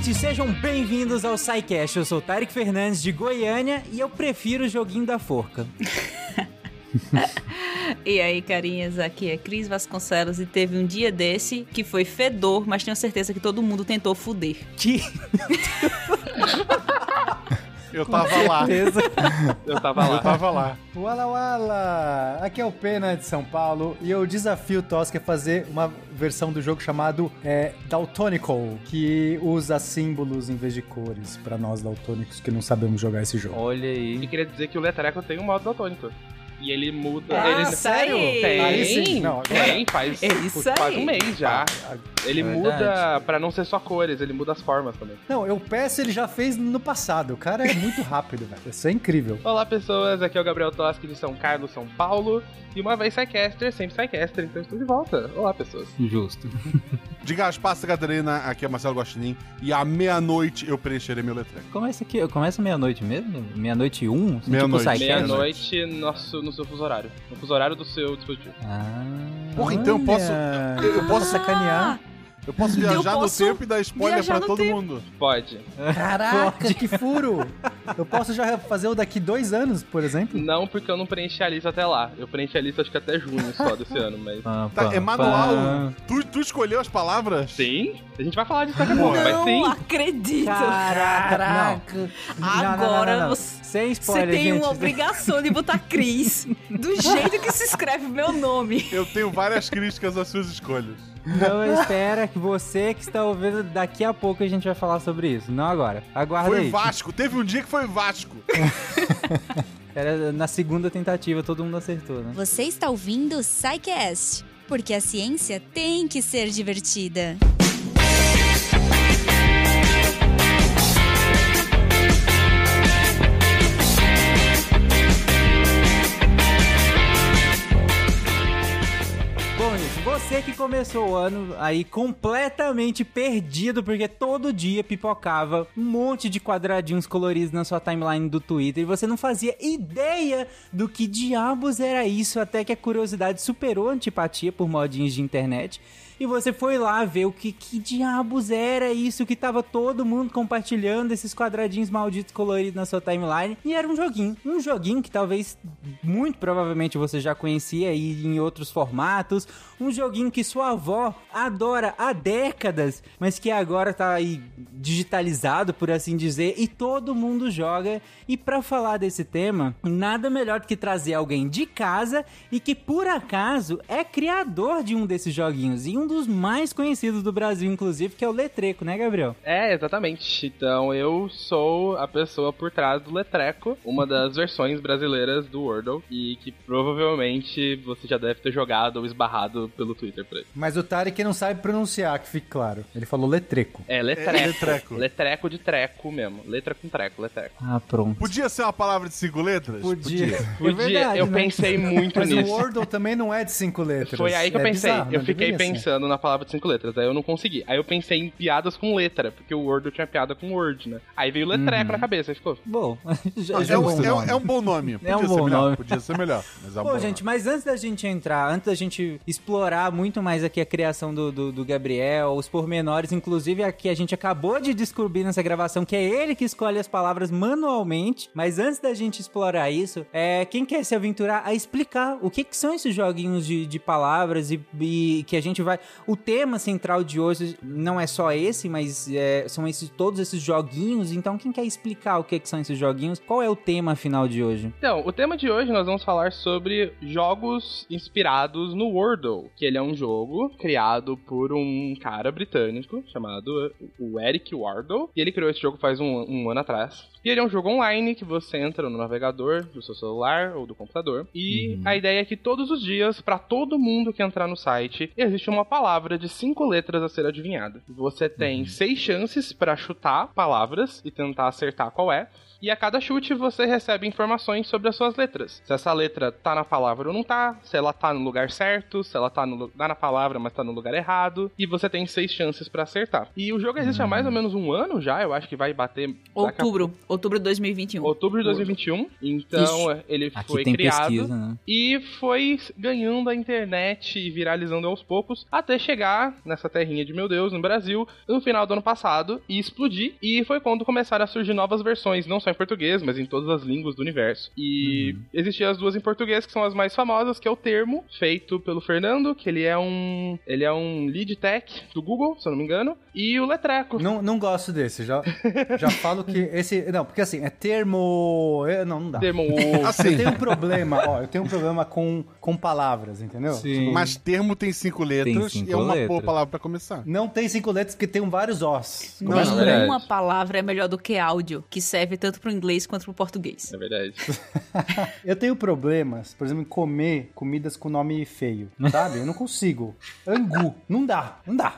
ouvintes, sejam bem-vindos ao SciCast. Eu sou o Tarek Fernandes de Goiânia e eu prefiro o joguinho da forca. e aí, carinhas, aqui é Cris Vasconcelos e teve um dia desse que foi fedor, mas tenho certeza que todo mundo tentou fuder. Que? Eu tava lá. Eu tava lá. Eu tava lá. Wala Wala! Aqui é o Pena de São Paulo e eu desafio o Tosca a fazer uma versão do jogo chamado é, Daltonical, que usa símbolos em vez de cores para nós daltônicos que não sabemos jogar esse jogo. Olha aí. E queria dizer que o Letreco tem um modo daltônico. E ele muda. Ah, ele... sério? Tem, Aí sim. Não, agora- tem, faz, É isso faz aí. um mês já. Ele É muda pra não ser só cores, ele muda as formas também. Não, eu peço ele já fez no passado. O cara é muito rápido, velho. Isso é incrível. Olá pessoas, aqui é o Gabriel Toschi de São Carlos, São Paulo. E uma vez Psycaster, sempre Psycaster, então estou de volta. Olá pessoas. Justo. De Gaspar Catarina, aqui é Marcelo Guaxinim. E à meia-noite eu preencherei meu letreco. Começa aqui, começa meia-noite mesmo? Meia-noite e um? Assim, Meia-noite. Tipo? Meia-noite nosso, no seu fuso horário. No fuso horário do seu dispositivo. Ah, Porra, então eu posso. Eu posso sacanear. Eu posso viajar posso no tempo e dar spoiler pra todo tempo. mundo. Pode. Caraca, que furo! Eu posso já fazer o daqui dois anos, por exemplo? Não, porque eu não preenchi a lista até lá. Eu preenchi a lista acho que até junho só desse ano, mas. Pá, Tá, pá, é manual. pá. Tu, tu escolheu as palavras? Sim, a gente vai falar disso daqui a pouco, mas Não sim. acredito. Caraca. Não. Agora Não, não, não, não. você- Sem Você spoiler, tem gente. uma obrigação de botar Cris do jeito que se escreve o meu nome. Eu tenho várias críticas às suas escolhas. Não espera que você que está ouvindo, daqui a pouco a gente vai falar sobre isso. Não agora. Aguarda Foi aí. Vasco. Teve um dia que foi Vasco. Era na segunda tentativa, todo mundo acertou, né? Você está ouvindo o SciCast, porque a ciência tem que ser divertida. Você que começou o ano aí completamente perdido, porque todo dia pipocava um monte de quadradinhos coloridos na sua timeline do Twitter e você não fazia ideia do que diabos era isso, até que a curiosidade superou a antipatia por modinhos de internet. E você foi lá ver o que, que diabos era isso que tava todo mundo compartilhando esses quadradinhos malditos coloridos na sua timeline. E era um joguinho. Um joguinho que talvez, muito provavelmente, você já conhecia aí em outros formatos. Um joguinho que sua avó adora há décadas, mas que agora tá aí digitalizado, por assim dizer, e todo mundo joga. E pra falar desse tema, nada melhor do que trazer alguém de casa e que por acaso é criador de um desses joguinhos e um dos mais conhecidos do Brasil, inclusive, que é o Letreco, né, Gabriel? É, exatamente. Então eu sou a pessoa por trás do Letreco, uma das versões brasileiras do Wordle, e que provavelmente você já deve ter jogado ou esbarrado pelo Twitter por aí. Mas o Tarek não sabe pronunciar, que fique claro. Ele falou letreco. É, letreco. É, letreco. Letreco de treco mesmo. Letra com treco, letreco. Ah, pronto. Podia ser uma palavra de cinco letras? Podia. É verdade, eu né? pensei muito Mas nisso. o Wordle também não é de cinco letras. Foi aí que eu É pensei. bizarro, eu não fiquei ser. Pensando na palavra de cinco letras, aí eu não consegui. Aí eu pensei em piadas com letra, porque o Wordle tinha piada com Word, né? Aí veio letreco na cabeça, aí ficou. Bom, já, É, já um, gostou. é um- é um bom nome. Podia um ser bom melhor. nome. Podia ser melhor. Mas é um Bom, bom gente, nome. mas antes da gente entrar, antes da gente explorar muito mais aqui a criação do, do, do Gabriel, os pormenores, inclusive aqui a gente acabou de descobrir nessa gravação que é ele que escolhe as palavras manualmente, mas antes da gente explorar isso, é quem quer se aventurar a explicar o que, que são esses joguinhos de, de palavras e, e que a gente vai... O tema central de hoje não é só esse, mas é, são esses, todos esses joguinhos, então quem quer explicar o que, que são esses joguinhos? Qual é o tema final de hoje? Então, o tema de hoje nós vamos falar sobre jogos inspirados no Wordle, que ele é um jogo criado por um cara britânico chamado o Eric Wardle, e ele criou esse jogo faz um, um ano atrás. E ele é um jogo online que você entra no navegador do seu celular ou do computador, e a ideia é que todos os dias, para todo mundo que entrar no site, existe uma palavra de cinco letras a ser adivinhada. Você tem seis chances para chutar palavras e tentar acertar qual é. E a cada chute você recebe informações sobre as suas letras. Se essa letra tá na palavra ou não tá, se ela tá no lugar certo, se ela tá, no, tá na palavra, mas tá no lugar errado. E você tem seis chances pra acertar. E o jogo existe há mais ou menos um ano já, eu acho que vai bater. daqui a Outubro. Outubro de 2021. Outubro de 2021. Então, Ixi, ele Aqui foi tem criado. pesquisa, né? E foi ganhando a internet e viralizando aos poucos, até chegar nessa terrinha de meu Deus, no Brasil, no final do ano passado, e explodir. E foi quando começaram a surgir novas versões, não só em português, mas em todas as línguas do universo. E existiam as duas em português, que são as mais famosas, que é o termo, feito pelo Fernando, que ele é um. Ele é um lead tech do Google, se eu não me engano, e o Letreco. Não, não gosto desse, já, já falo que esse... Não, porque assim, é termo... é, Não, não dá. Termo. Assim, Eu tenho um problema, ó, eu tenho um problema com, com palavras, entendeu? Sim. mas termo tem cinco letras cinco e é uma boa letras. palavra pra começar. Não tem cinco letras porque tem vários os. Não, Não, é verdade. uma palavra é melhor do que áudio, que serve tanto pro inglês quanto pro português. É verdade. Eu tenho problemas, por exemplo, em comer comidas com nome feio, sabe? Eu não consigo. Angu. Não dá, não dá.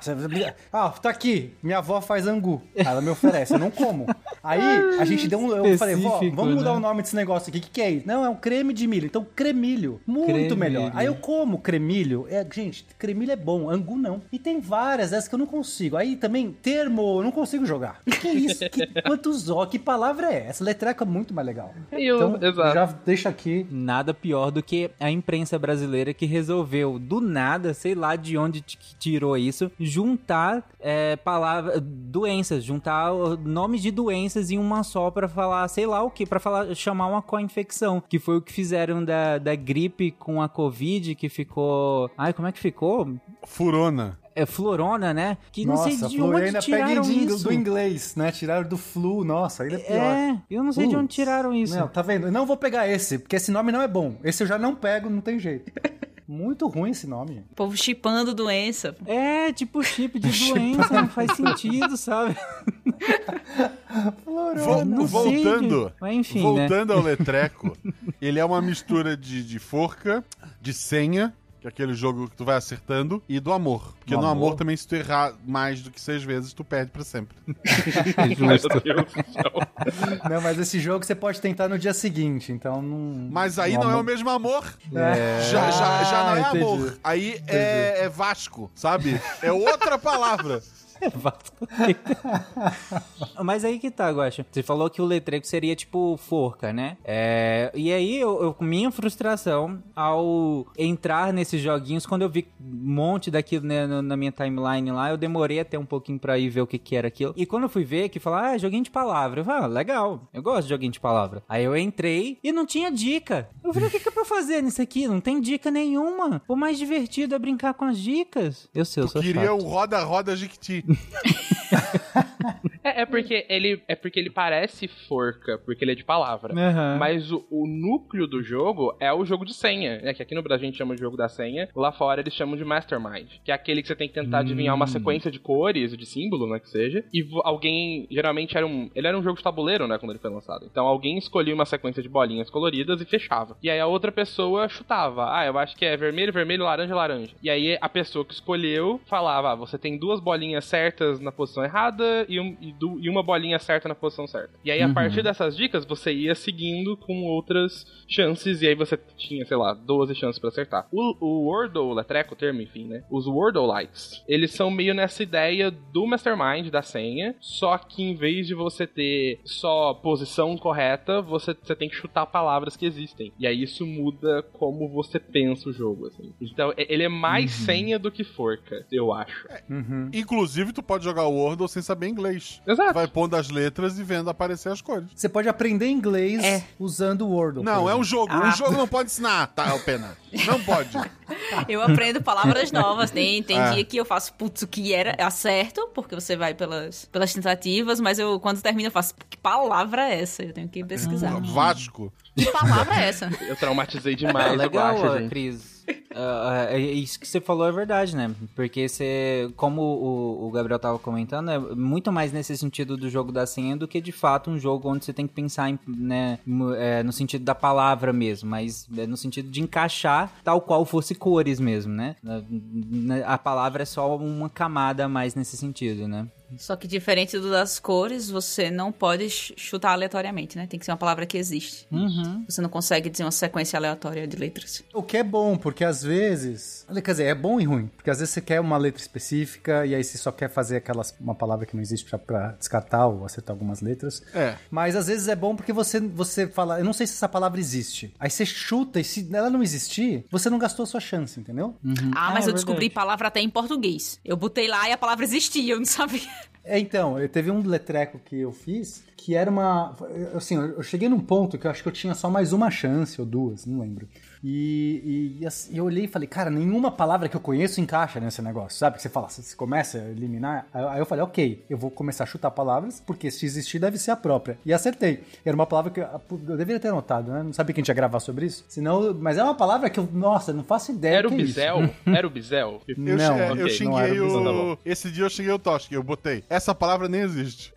Ah, tá aqui. Minha avó faz angu. Ela me oferece, eu não como. Aí a gente deu um. Eu falei, vó, vamos mudar né? o nome desse negócio aqui. O que, que é isso? Não, é um creme de milho. Então, cremilho. Muito Cremilho. melhor. Aí eu como cremilho. É, gente, cremilho é bom, angu não. E tem várias dessas que eu não consigo. Aí também, termo, eu não consigo jogar. Que isso? Que, quantos ó? Que palavra é essa? Letreca é muito mais legal. E o- Então, exato. já deixa aqui. Nada pior do que a imprensa brasileira que resolveu, do nada, sei lá de onde tirou isso, juntar é, palavras, doenças, juntar nomes de doenças em uma só pra falar, sei lá o que, pra falar, chamar uma co-infecção, que foi o que fizeram da, da gripe com a Covid, que ficou. Ai, como é que ficou? Furona. É Florona, né? Que não Nossa, sei de onde ainda pega tiraram de ingl- isso. do inglês, né? Tiraram do flu, nossa, ainda é pior. É, eu não sei de onde tiraram isso. Não, tá vendo? Eu não vou pegar esse, porque esse nome não é bom. Esse eu já não pego, não tem jeito. Muito ruim esse nome. O povo chipando doença. É, tipo chip de doença, não faz sentido, sabe? Vol- não sei, voltando, gente. Mas enfim, né? voltando ao Letreco, ele é uma mistura de, de forca, de senha, que é aquele jogo que tu vai acertando, e do amor. Porque Do no amor. amor? também, se tu errar mais do que seis vezes, tu perde pra sempre. Céu. Não, mas esse jogo você pode tentar no dia seguinte, então não. Mas aí no não é o mesmo amor. É. Já, já, já não é Ah, entendi. amor. Aí é, é Vasco, sabe? É outra palavra. Vasco. Mas aí que tá, Guaxa. Você falou que o letreco seria tipo forca, né? É, e aí, eu, eu- minha frustração ao entrar nesses joguinhos, quando eu vi um monte daquilo né, na minha timeline lá, eu demorei até um pouquinho pra ir ver o que, que era aquilo. E quando eu fui ver, que falar, ah, joguinho de palavra. Eu falei, ah, legal, eu gosto de joguinho de palavra. Aí eu entrei e não tinha dica. Eu falei, o que, que é pra fazer nisso aqui? Não tem dica nenhuma. O mais divertido é brincar com as dicas. Eu sei, eu Tu sou queria chato. o roda-roda Jiquiti. É, é porque ele é porque ele parece forca, porque ele é de palavra. Aham. Mas o, o núcleo do jogo é o jogo de senha, né? Que aqui no Brasil a gente chama de jogo da senha, lá fora eles chamam de Mastermind, que é aquele que você tem que tentar adivinhar uma sequência de cores, de símbolo, né, que seja. E alguém, geralmente era um, ele era um jogo de tabuleiro, né, quando ele foi lançado. Então alguém escolhia uma sequência de bolinhas coloridas e fechava. E aí a outra pessoa chutava. Ah, eu acho que é vermelho, vermelho, laranja, laranja. E aí a pessoa que escolheu falava: ah, você tem duas bolinhas certas na posição errada e, um- e du- e uma bolinha certa na posição certa. E aí, a Uhum. partir dessas dicas, você ia seguindo com outras chances, e aí você tinha, sei lá, 12 chances pra acertar. O, o Wordle, o Letreco, o termo, enfim, né? Os Wordle-likes, eles são meio nessa ideia do Mastermind, da senha, só que em vez de você ter só posição correta, você, você tem que chutar palavras que existem. E aí isso muda como você pensa o jogo, assim. Então, ele é mais senha do que forca, eu acho. Uhum. Inclusive, tu pode jogar o Wordle sem saber inglês. Exato. Vai pondo as letras e vendo aparecer as cores. Você pode aprender inglês É. usando o Wordle. Não, é um jogo. Ah. Um jogo não pode ensinar, tá, Pena? Não pode. Eu aprendo palavras novas. Tem, tem É. dia que eu faço, putz, o que era? Acerto, porque você vai pelas, pelas tentativas, mas eu, quando termina, eu faço, que palavra é essa? Eu tenho que pesquisar. Vasco. Que palavra é essa? Eu traumatizei demais, legal, eu acho, gente. Cris. Ah, ah, isso que você falou é verdade, né? Porque você, como o, o Gabriel tava comentando, é muito mais nesse sentido do jogo da senha do que de fato um jogo onde você tem que pensar em, né, é, no sentido da palavra mesmo, mas é no sentido de encaixar tal qual fosse cores mesmo, né? A palavra é só uma camada a mais nesse sentido, né? Só que diferente do das cores, você não pode ch- chutar aleatoriamente, né? Tem que ser uma palavra que existe. Uhum. Você não consegue dizer uma sequência aleatória de letras. O que é bom, porque às vezes. Quer dizer, é bom e ruim. Porque às vezes você quer uma letra específica e aí você só quer fazer aquelas, uma palavra que não existe pra, pra descartar ou acertar algumas letras. É. Mas às vezes é bom porque você, você fala, eu não sei se essa palavra existe. Aí você chuta e se ela não existir, você não gastou a sua chance, entendeu? Ah, mas é eu descobri verdade. palavra até em português. Eu botei lá e a palavra existia, eu não sabia. É, então, eu teve um letreco que eu fiz que era uma. Assim, eu cheguei num ponto que eu acho que eu tinha só mais uma chance ou duas, não lembro. E, e, e assim, eu olhei e falei, cara, nenhuma palavra que eu conheço encaixa nesse negócio, sabe? Que você fala, você começa a eliminar. Aí, eu falei, ok, eu vou começar a chutar palavras, porque se existir deve ser a própria. E acertei. Era uma palavra que eu, eu deveria ter anotado, né? Não sabia que a gente ia gravar sobre isso. Senão, mas é uma palavra que eu, nossa, não faço ideia. Era o que é. Bizel? Era o Bizel? Eu, Não, eu ok, não xinguei era o. Então tá. Esse dia eu xinguei o Toski, eu botei. Essa palavra nem existe.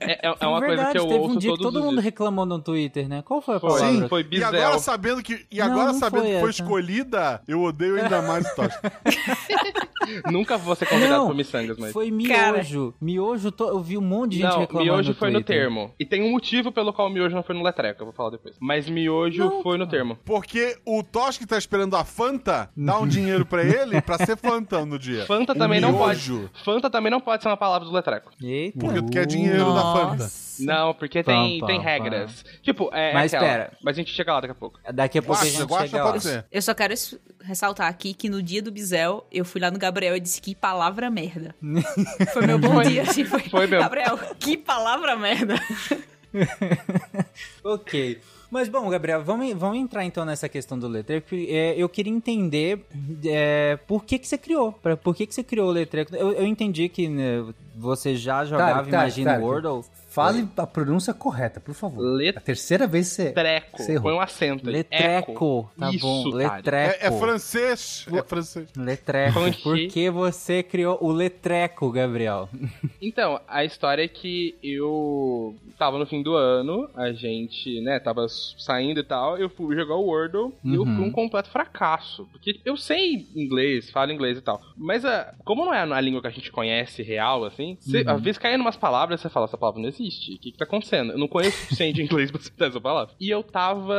É, é- é uma Verdade, coisa que eu teve ouço um dia que todo mundo dias. reclamou no Twitter, né? Qual foi a Foi. palavra? Sim, foi E Bizel. agora sabendo que, e Não, agora não sabendo foi que foi essa. escolhida, eu odeio ainda mais o Toski. Nunca vou ser convidado Não, por miçangas, mas... Foi Cara. miojo. Miojo, to- eu vi um monte de gente Não, reclamando miojo foi no Twitter. termo. E tem um motivo pelo qual miojo não foi no letreca, eu vou falar depois. Mas miojo Não, foi no termo. Porque o Toski tá esperando a Fanta, dá um dinheiro pra ele pra ser Fanta no dia. Fanta O também não miojo, pode. Fanta também não pode ser uma palavra do letreco. Eita. Porque tu quer dinheiro da Fanta. Não, porque tem, Pam, tem pam, regras. Tipo, é. Mas é aquela. espera. Mas a gente chega lá daqui a pouco. Daqui a pouco a Guaxa, gente lá. pode ser. Eu só quero es- ressaltar aqui que no dia do Bizel, eu fui lá no Gabriel e disse que palavra merda. Foi meu bom dia, assim, foi. Foi mesmo. Gabriel, que palavra merda. Ok. Mas bom, Gabriel, vamos, vamos entrar então nessa questão do letreiro. que, é, eu queria entender é, por que, que você criou. Pra, por que, que você criou o letreiro? Eu, eu entendi que né, você já jogava Imagine Tarek. Wordle. Fale a pronúncia correta, por favor. Let- A terceira vez você. Treco. Você errou. Põe um acento. Letreco. Eco. Tá Isso, bom. Letreco. É, é francês. É francês. Letreco. Por que você criou o letreco, Gabriel? Então, a história é que eu tava no fim do ano, a gente, né, tava saindo e tal, eu fui jogar o Wordle e eu Uhum. fui um completo fracasso. Porque eu sei inglês, falo inglês e tal. Mas ah, como não é a língua que a gente conhece real, assim, você, Uhum. às vezes cai em umas palavras você fala, essa palavra não existe. O que, que tá acontecendo? Eu não conheço o suficiente de inglês pra citar essa palavra. E eu tava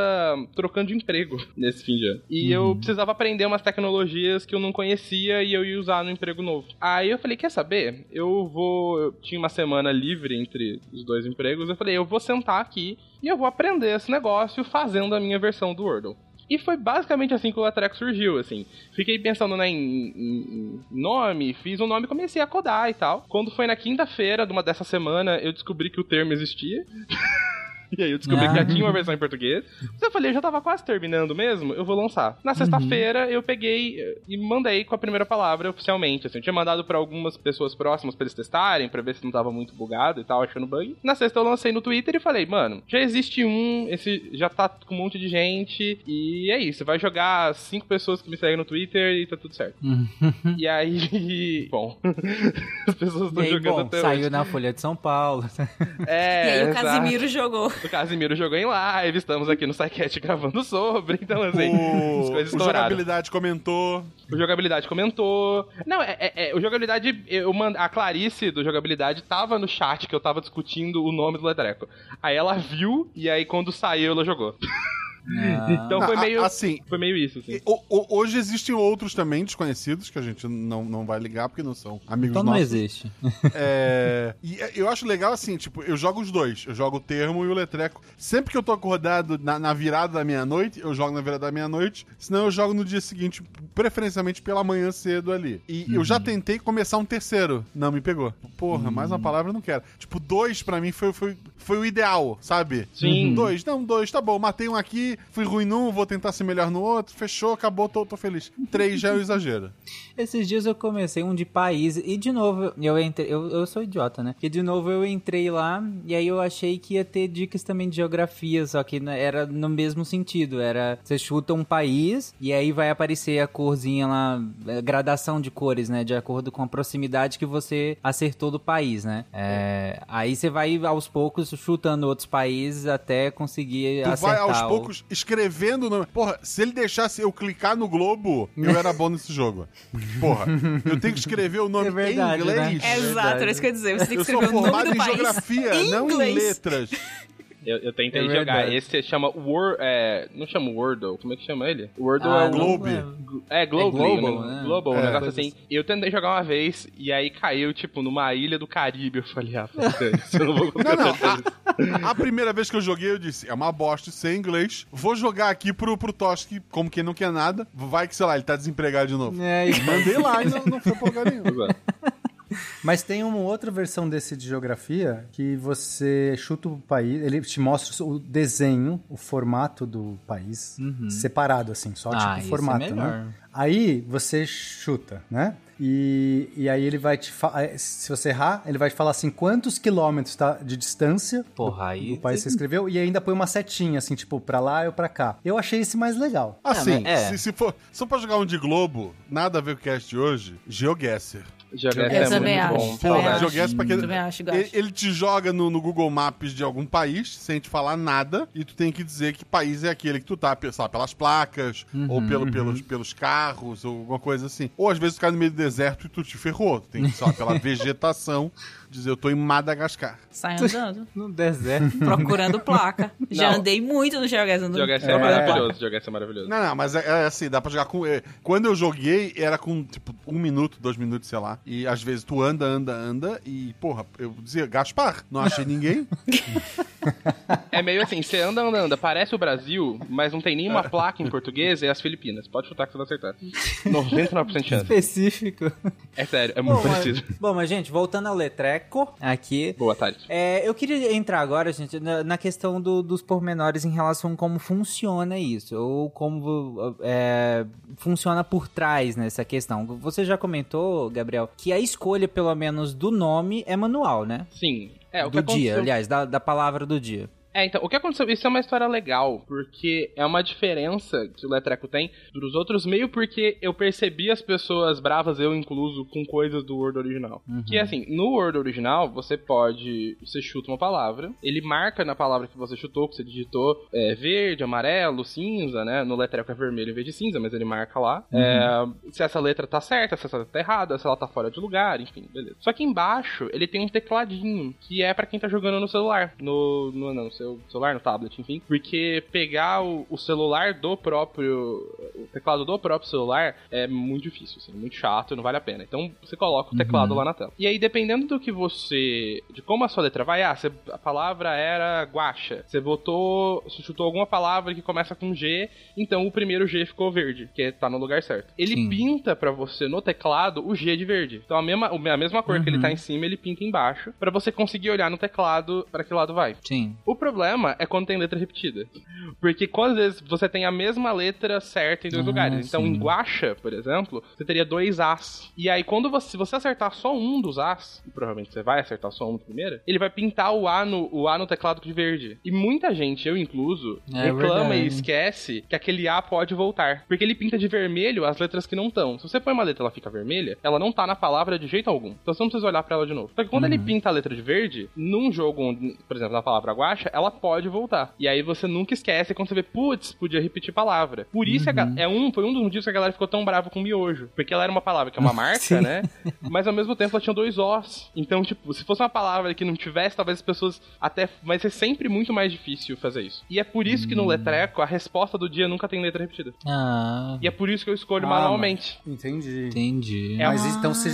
trocando de emprego nesse fim de ano. E eu precisava aprender umas tecnologias que eu não conhecia e eu ia usar no emprego novo. Aí eu falei, quer saber? Eu vou. Eu tinha uma semana livre entre os dois empregos. Eu falei, eu vou sentar aqui e eu vou aprender esse negócio fazendo a minha versão do Wordle. E foi basicamente assim que o Latreco surgiu, assim. Fiquei pensando né, em, em- em nome, fiz um nome e comecei a codar e tal. Quando foi na quinta-feira de uma dessa semana, eu descobri que o termo existia. E aí eu descobri Ah. que já tinha uma versão em português. Mas eu falei, eu já tava quase terminando mesmo, eu vou lançar. Na sexta-feira eu peguei eh, e mandei com a primeira palavra oficialmente. Assim, eu tinha mandado pra algumas pessoas próximas pra eles testarem, pra ver se não tava muito bugado e tal, achando bug. Na sexta eu lancei no Twitter e falei, mano, já existe um, esse já tá com um monte de gente. E é isso, vai jogar cinco pessoas que me seguem no Twitter e tá tudo certo. e aí, bom, as pessoas estão jogando bom, até saiu hoje. na Folha de São Paulo. É, e aí o exato. Casimiro jogou. O Casimiro jogou em live, estamos aqui no SciCast gravando sobre, então assim, as O, coisas o estouraram. jogabilidade comentou. O jogabilidade comentou. Não, é, é, é, o jogabilidade. Eu mand... A Clarice do jogabilidade tava no chat que eu tava discutindo o nome do Letreco. Aí ela viu e aí quando saiu ela jogou. Então foi Ah, meio. Assim, Foi meio isso, assim. O- o- hoje existem outros também desconhecidos que a gente não, não vai ligar porque não são amigos Então não nossos. existe. É, e eu acho legal assim, tipo, eu jogo os dois. Eu jogo o termo e o letreco. Sempre que eu tô acordado na, na virada da meia-noite, eu jogo na virada da meia-noite. Senão eu jogo no dia seguinte, preferencialmente pela manhã cedo ali. E eu já tentei começar um terceiro. Não me pegou. Porra, mais uma palavra eu não quero. Tipo, dois pra mim foi, foi, foi o ideal, sabe? Sim. Dois, não, dois, tá bom. Matei um aqui, fui ruim num, vou tentar ser melhor no outro. Fechou, acabou, tô, tô feliz. Três já é o exagero. Esses dias eu comecei um de país e de novo eu entrei, eu, eu sou idiota, né? E de novo eu entrei lá e aí eu achei que ia ter dicas também de geografia, só que né, era no mesmo sentido, era você chuta um país e aí vai aparecer a corzinha lá, é, gradação de cores, né, de acordo com a proximidade que você acertou do país, né? É, aí você vai aos poucos chutando outros países até conseguir Tu acertar. vai aos o- poucos escrevendo o nome. Porra, se ele deixasse eu clicar no globo, eu era bom nesse jogo. Porra, eu tenho que escrever o nome É verdade, em inglês. É Exato, era isso que eu ia dizer. Você tem que Eu sou escrever o nome formado do em país geografia, em não em letras. Eu, eu tentei É jogar. Esse chama Word. É, não chama Wordle. Como é que chama ele? Wordle Ah, é o. não Globe. lembro. É, Globo, É Global, né? Global, um É, negócio coisa assim. Eu tentei jogar uma vez e aí caiu, tipo, numa ilha do Caribe. Eu falei, ah, foda-se, eu não vou Não, colocar não. essa- A, a primeira vez que eu joguei, eu disse: é uma bosta sem inglês. Vou jogar aqui pro, pro Toski, como quem não quer nada. Vai que, sei lá, ele tá desempregado de novo. É, e- Mandei lá e não, não foi pra lugar nenhum. Mas tem uma outra versão desse de geografia que você chuta o país, ele te mostra o desenho, o formato do país separado, assim, só Ah, tipo é formato, melhor. né? Aí você chuta, né? E, e aí ele vai te falar. Se você errar, ele vai te falar assim quantos quilômetros tá de distância Porra, aí. do país que você escreveu e ainda põe uma setinha, assim, tipo, pra lá ou pra cá. Eu achei esse mais legal. Assim, mas é. se, se for só pra jogar um de Globo, nada a ver com o cast de hoje, GeoGuessr. Jogar Eu é também muito acho. bom. Também acho. GeoGuessr pra que... Também acho, ele, ele te joga no, no Google Maps de algum país, sem te falar nada, e tu tem que dizer que país é aquele que tu tá, sei lá, pelas placas, ou pelo, pelos, pelos carros, ou alguma coisa assim. Ou às vezes tu cai no meio do deserto e tu te ferrou. Tu tem que, sei lá, pela vegetação, dizer eu tô em Madagascar. Sai andando. No deserto. procurando placa. Já Não. andei muito no GeoGuessr. andando Jogar é, placa. maravilhoso. Jogar é maravilhoso. Não, não, mas é, é assim, dá pra jogar com. é, quando eu joguei, era com, tipo, um minuto, dois minutos, sei lá. E às vezes tu anda, anda, anda, e, porra, eu dizia, Gaspar, não achei ninguém. É meio assim, você anda, anda, anda, parece o Brasil, mas não tem nenhuma placa em português, é as Filipinas. Pode chutar que você vai acertar. 99% de chance. Específico. É sério, é muito Bom, mas, parecido. bom, mas, gente, voltando ao Aqui. Boa tarde. É, eu queria entrar agora, gente, na, na questão do- dos pormenores em relação a como funciona isso, ou como é, funciona por trás nessa questão. Você já comentou, Gabriel, que a escolha, pelo menos, do nome é manual, né? Sim. É, o do dia, aconteceu- aliás, da, da palavra do dia. É, então, o que aconteceu? Isso é uma história legal, porque é uma diferença que o Letreco tem dos outros, meio porque eu percebi as pessoas bravas, eu incluso, com coisas do Word original. Que é assim, no Word original, você pode. Você chuta uma palavra, ele marca na palavra que você chutou, que você digitou, é, verde, amarelo, cinza, né? No Letreco é vermelho em vez de cinza, mas ele marca lá. É, se essa letra tá certa, se essa letra tá errada, se ela tá fora de lugar, enfim, beleza. Só que embaixo ele tem um tecladinho, que é pra quem tá jogando no celular. No. no não, no seu celular, no tablet, enfim. Porque pegar o, o celular do próprio. O teclado do próprio celular é muito difícil, assim, muito chato, não vale a pena. Então você coloca o teclado lá na tela. E aí, dependendo do que você. de como a sua letra vai, ah, você- a palavra era guacha. Você botou. Você chutou alguma palavra que começa com G, então o primeiro G ficou verde, que tá no lugar certo. Ele Sim. pinta pra você no teclado o G de verde. Então a mesma, a mesma cor que ele tá em cima, ele pinta embaixo, pra você conseguir olhar no teclado pra que lado vai. Sim. O problema é quando tem letra repetida. Porque quando às vezes você tem a mesma letra certa em dois Ah, lugares. Então, sim. em guacha, por exemplo, você teria dois As. E aí, quando você, se você acertar só um dos As, e provavelmente você vai acertar só um primeiro, ele vai pintar o A no, o A no teclado de verde. E muita gente, eu incluso, É reclama e verdade. esquece que aquele A pode voltar. Porque ele pinta de vermelho as letras que não estão. Se você põe uma letra e ela fica vermelha, ela não tá na palavra de jeito algum. Então você não precisa olhar pra ela de novo. Só que quando ele Uhum. pinta a letra de verde, num jogo, por exemplo, na palavra guacha, ela pode voltar. E aí você nunca esquece quando você vê, putz, podia repetir palavra. Por isso Uhum. é um, foi um dos motivos que a galera ficou tão brava com miojo. Porque ela era uma palavra que é uma marca, Sim. né? Mas ao mesmo tempo ela tinha dois Os. Então, tipo, se fosse uma palavra que não tivesse, talvez as pessoas até. Vai ser sempre muito mais difícil fazer isso. E é por isso Hum. que no letreco a resposta do dia nunca tem letra repetida. Ah, E é por isso que eu escolho Ah, manualmente. Entendi. entendi. É Mas, isso- então, você,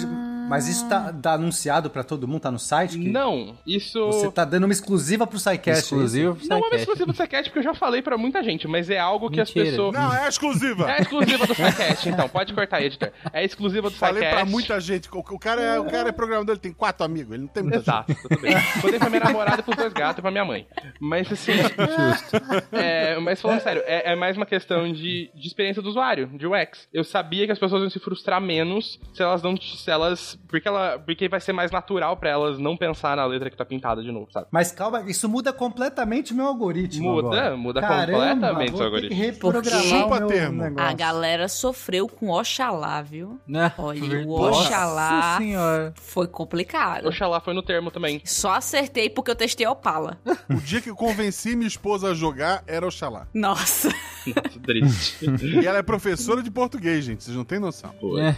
mas isso tá, tá anunciado pra todo mundo? Tá no site? que Não, isso. Você tá dando uma exclusiva pro SciCast. Exclusivo pro Não é uma exclusiva do SciCast, porque eu já falei pra muita gente, mas é algo que as Mentira. pessoas. Não, é exclusiva. É exclusiva do SciCast, então, pode cortar, editor. É exclusiva do Falei SciCast. pra muita gente. O, cara é, o cara é programador, ele tem quatro amigos, ele não tem muita gente. Exato, tudo bem. Contei pra minha namorada, pros dois gatos e pra minha mãe. Mas assim. É, mas falando sério, é, é mais uma questão de, de experiência do usuário, de UX. Eu sabia que as pessoas iam se frustrar menos se elas não se elas porque ela. Porque vai ser mais natural pra elas não pensar na letra que tá pintada de novo, sabe? Mas calma, isso muda completamente o meu algoritmo. Muda, agora. muda Caramba, completamente o algoritmo. Ter que reprogramar Chupa o meu termo. negócio. A galera sofreu com Oxalá, viu? Né? Olha, o Nossa Oxalá senhora. foi complicado. Oxalá foi no termo também. Só acertei porque eu testei Opala. O dia que eu convenci minha esposa a jogar era Oxalá. Nossa. Nossa, triste. E ela é professora de português, gente. Vocês não têm noção. É.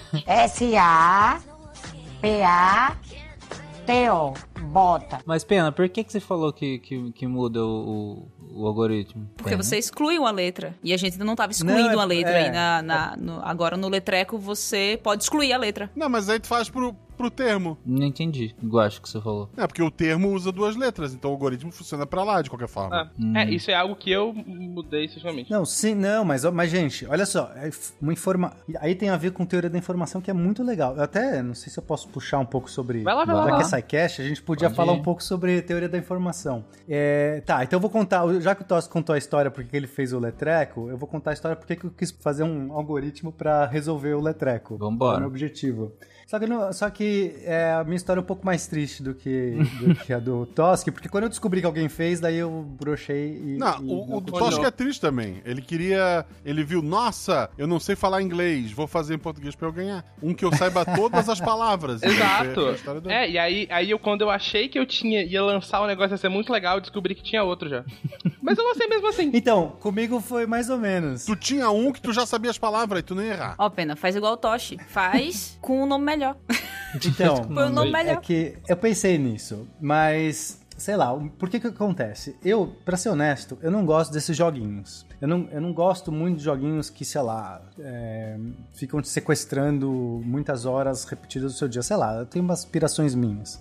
S-A-P-A-T-O. Bota. Mas, Pena, por que, que você falou que, que, que muda o, o, o algoritmo? Porque Pena? você exclui uma letra. E a gente ainda não tava excluindo Não, é- uma letra é. aí na, na- no- agora no letreco você pode excluir a letra. Não, mas aí tu faz pro, pro termo. Não entendi. Eu acho que você falou. É, porque o termo usa duas letras, então o algoritmo funciona pra lá, de qualquer forma. Ah, É, isso é algo que eu mudei especificamente. Não, sim, não, mas, mas gente, olha só, é uma informa... aí tem a ver com teoria da informação que é muito legal. Eu até não sei se eu posso puxar um pouco sobre. Vai lá, vai lá, Já que é. SciCast, a gente podia Pode falar ir. um pouco sobre teoria da informação. É, tá, então eu vou contar, já que o Toss contou a história porque ele fez o letreco, eu vou contar a história porque que eu quis fazer um algoritmo pra resolver o letreco. Vambora. É o meu objetivo. Só que, não- só que é, a minha história é um pouco mais triste do que, do que a do Tosk, porque quando eu descobri que alguém fez, daí eu brochei e. Não, e o, o continuou. Tosk é triste também. Ele queria. Ele viu, nossa, eu não sei falar inglês, vou fazer em português pra eu ganhar. Um que eu saiba todas as palavras. Exato. História do- É, e aí, aí eu, quando eu achei que eu tinha ia lançar um negócio ia ser muito legal, eu descobri que tinha outro já. Mas eu lancei mesmo assim. Então, comigo foi mais ou menos. Tu tinha um que tu já sabia as palavras e tu nem ia errar. Ó, pena, faz igual o Toshi. Faz com um nome melhor. Então, Põe nome é melhor. que eu pensei nisso, mas sei lá, por que que acontece? Eu, pra ser honesto, eu não gosto desses joguinhos. Eu não, eu não gosto muito de joguinhos que, sei lá, é, ficam te sequestrando muitas horas repetidas do seu dia. Sei lá, eu tenho umas aspirações minhas.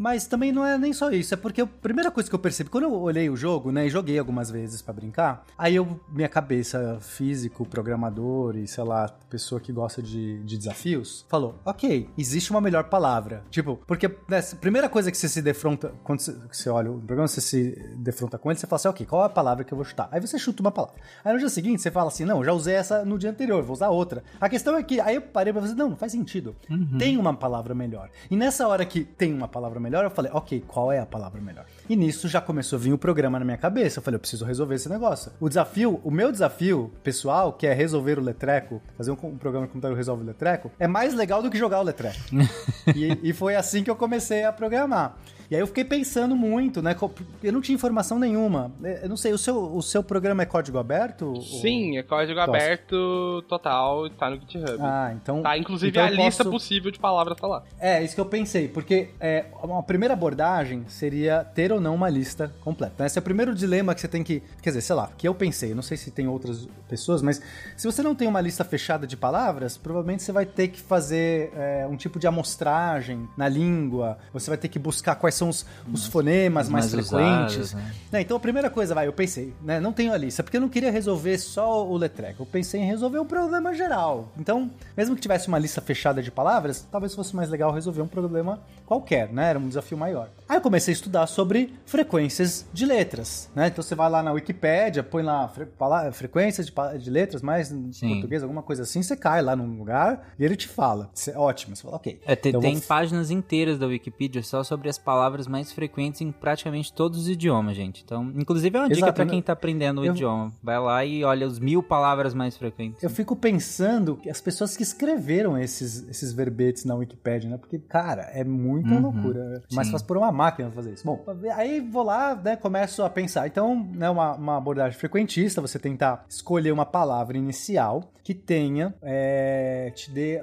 Mas também não é nem só isso, é porque a primeira coisa que eu percebi, quando eu olhei o jogo, né, e joguei algumas vezes pra brincar, aí eu, minha cabeça, físico, programador e, sei lá, pessoa que gosta de, de desafios, falou, ok, existe uma melhor palavra. Tipo, porque né, a primeira coisa que você se defronta, quando você, você olha o programa, você se defronta com ele, você fala assim, ok, qual é a palavra que eu vou chutar? Aí você chuta uma palavra. Aí no dia seguinte você fala assim, não, já usei essa no dia anterior, vou usar outra. A questão é que, aí eu parei pra fazer, não, não faz sentido. Tem uma palavra melhor. E nessa hora que tem uma palavra melhor, eu falei, ok, qual é a palavra melhor? E nisso já começou a vir o programa na minha cabeça. Eu falei, eu preciso resolver esse negócio. O desafio, o meu desafio pessoal, que é resolver o letreco, fazer um, um programa que computador resolve o letreco, é mais legal do que jogar o letreco. e, e foi assim que eu comecei a programar. E aí eu fiquei pensando muito, né? Eu não tinha informação nenhuma. Eu não sei, o seu, o seu programa é código aberto? ou- Sim, é código aberto total, tá no GitHub. Ah, então. Tá, inclusive então a lista posso- possível de palavras tá lá. É, isso que eu pensei, porque é, uma primeira abordagem seria ter ou não uma lista completa. Esse é o primeiro dilema que você tem que. Quer dizer, sei lá, que eu pensei, não sei se tem outras pessoas, mas se você não tem uma lista fechada de palavras, provavelmente você vai ter que fazer é, um tipo de amostragem na língua, você vai ter que buscar quais são os, os fonemas mais, mais frequentes. usados, né? Né, então a primeira coisa, vai, eu pensei, né? Não tenho a lista, porque eu não queria resolver só o letreco. Eu pensei em resolver um problema geral. Então, mesmo que tivesse uma lista fechada de palavras, talvez fosse mais legal resolver um problema qualquer, né? Era um desafio maior. Aí eu comecei a estudar sobre frequências de letras, né? Então você vai lá na Wikipédia, põe lá fre frequências de, de letras, mais em Sim. português, alguma coisa assim, você cai lá num lugar e ele te fala. Cê- ótimo, você fala, ok. É, tem, Então tem vou- páginas inteiras da Wikipedia só sobre as palavras mais frequentes em praticamente todos os idiomas, gente. Então, inclusive é uma dica Exato, pra né? quem tá aprendendo o Eu- idioma. Vai lá e olha os mil palavras mais frequentes. Eu fico pensando que as pessoas que escreveram esses, esses verbetes na Wikipedia, né? Porque, cara, é muita Uhum, loucura. Mas sim. faz por uma máquina fazer isso. Bom, aí vou lá, né? Começo a pensar. Então, né, uma, uma abordagem frequentista, você tentar escolher uma palavra inicial que tenha, é, te dê, é,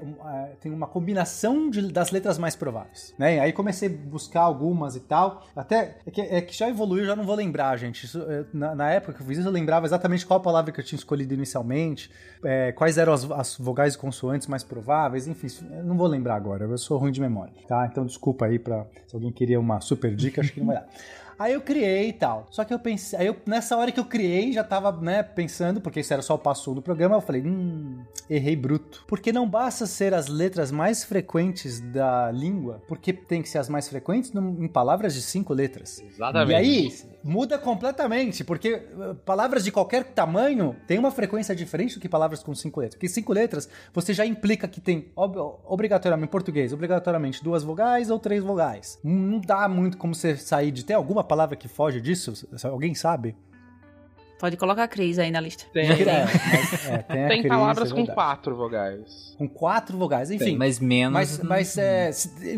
tem uma combinação de- das letras mais prováveis, né? Aí comecei a buscar algumas e tal. Até, é que, é que já evoluiu, já não vou lembrar, gente. Isso, na, na época que eu fiz isso, eu lembrava exatamente qual palavra que eu tinha escolhido inicialmente, é, quais eram as, as vogais e consoantes mais prováveis, enfim, não vou lembrar agora, eu sou ruim de memória, tá? Então desculpa aí pra, se alguém queria uma super dica, acho que não vai dar. Aí eu criei e tal. Só que eu pensei, aí eu, nessa hora que eu criei, já tava, né, pensando, porque isso era só o passo do programa, eu falei, hum, errei bruto. Porque não basta ser as letras mais frequentes da língua, porque tem que ser as mais frequentes em palavras de cinco letras. Exatamente. E aí, muda completamente, porque uh, palavras de qualquer tamanho têm uma frequência diferente do que palavras com cinco letras. Porque cinco letras, você já implica que tem, ob obrigatoriamente, em português, obrigatoriamente duas vogais ou três vogais. Não dá muito como você sair de... Tem alguma palavra que foge disso? Alguém sabe? Pode colocar a Cris aí na lista. Tem, É, mas, é, tem tem crise, palavras é com quatro vogais. Com quatro vogais, enfim. Mas menos. Mas, mas é,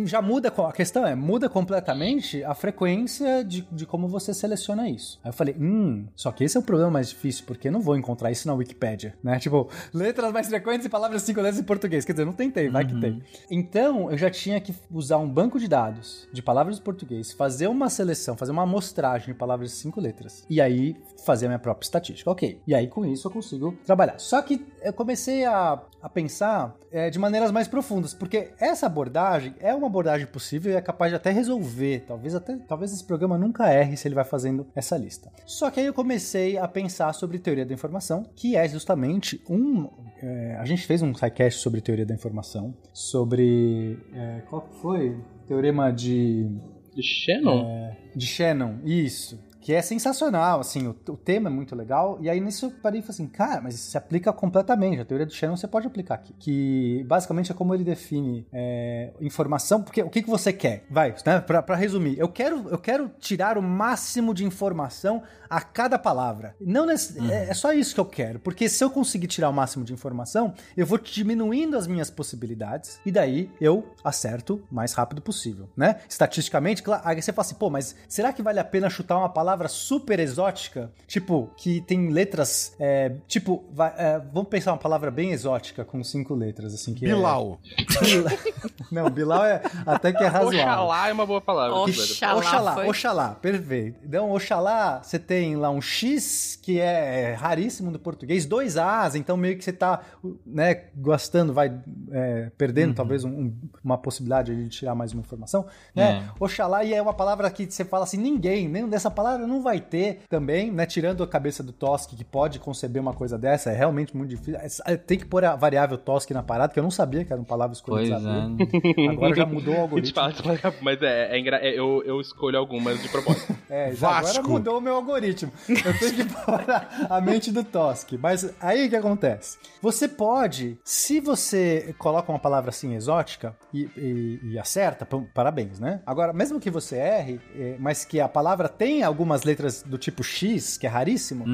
já muda, a questão é, muda completamente a frequência de, de como você seleciona isso. Aí eu falei, hum, só que esse é o problema mais difícil, porque eu não vou encontrar isso na Wikipédia, né? Tipo, letras mais frequentes e palavras cinco letras em português. Quer dizer, não tentei, vai que tem. Então, eu já tinha que usar um banco de dados de palavras em português, fazer uma seleção, fazer uma amostragem de palavras de cinco letras. E aí, fazer a minha própria estatística. Ok. E aí, com isso, eu consigo trabalhar. Só que eu comecei a, a pensar é, de maneiras mais profundas, porque essa abordagem é uma abordagem possível e é capaz de até resolver. Talvez até talvez esse programa nunca erre se ele vai fazendo essa lista. Só que aí eu comecei a pensar sobre teoria da informação, que é justamente um. é, a gente fez um sidecast sobre teoria da informação, sobre. é, qual foi? Teorema de De Shannon? de Shannon, isso. Que é sensacional, assim, o, o tema é muito legal. E aí nisso eu parei e falei assim, cara, mas isso se aplica completamente. A teoria do Shannon você pode aplicar aqui. Que basicamente é como ele define é, informação. Porque o que, que você quer? Vai, né? Pra, pra resumir, eu quero, eu quero tirar o máximo de informação a cada palavra. Não nesse- é, é só isso que eu quero. Porque se eu conseguir tirar o máximo de informação, eu vou diminuindo as minhas possibilidades. E daí eu acerto o mais rápido possível, né? Estatisticamente, claro, aí você fala assim, pô, mas será que vale a pena chutar uma palavra super exótica? Tipo, que tem letras. é, tipo, vai- é, vamos pensar uma palavra bem exótica com cinco letras, assim, que é- Bilal. Não, Bilal é até que é razoável. Oxalá é uma boa palavra. Oxalá. Oxalá, foi? Oxalá, perfeito. Então, Oxalá, você tem lá um X, que é raríssimo no português, dois As, então meio que você tá, né, gostando, vai é, perdendo talvez um- um- uma possibilidade de tirar mais uma informação, né? Oxalá, e é uma palavra que você fala assim, ninguém, nem dessa palavra não vai ter também, né, tirando a cabeça do Tosk, que pode conceber uma coisa dessa, é realmente muito difícil. É, Tem que pôr a variável Tosk na parada, que eu não sabia que era uma palavra escolhida. É. Agora já mudou o algoritmo. fala, mas é, é é, eu, eu escolho algumas de propósito. É, já agora mudou o meu algoritmo. Eu tenho que pôr a, a mente do Tosk. Mas aí o que acontece? Você pode, se você coloca uma palavra assim exótica e, e- e acerta, parabéns, né? Agora, mesmo que você erre, é, mas que a palavra tenha algumas letras do tipo X, que é raríssimo,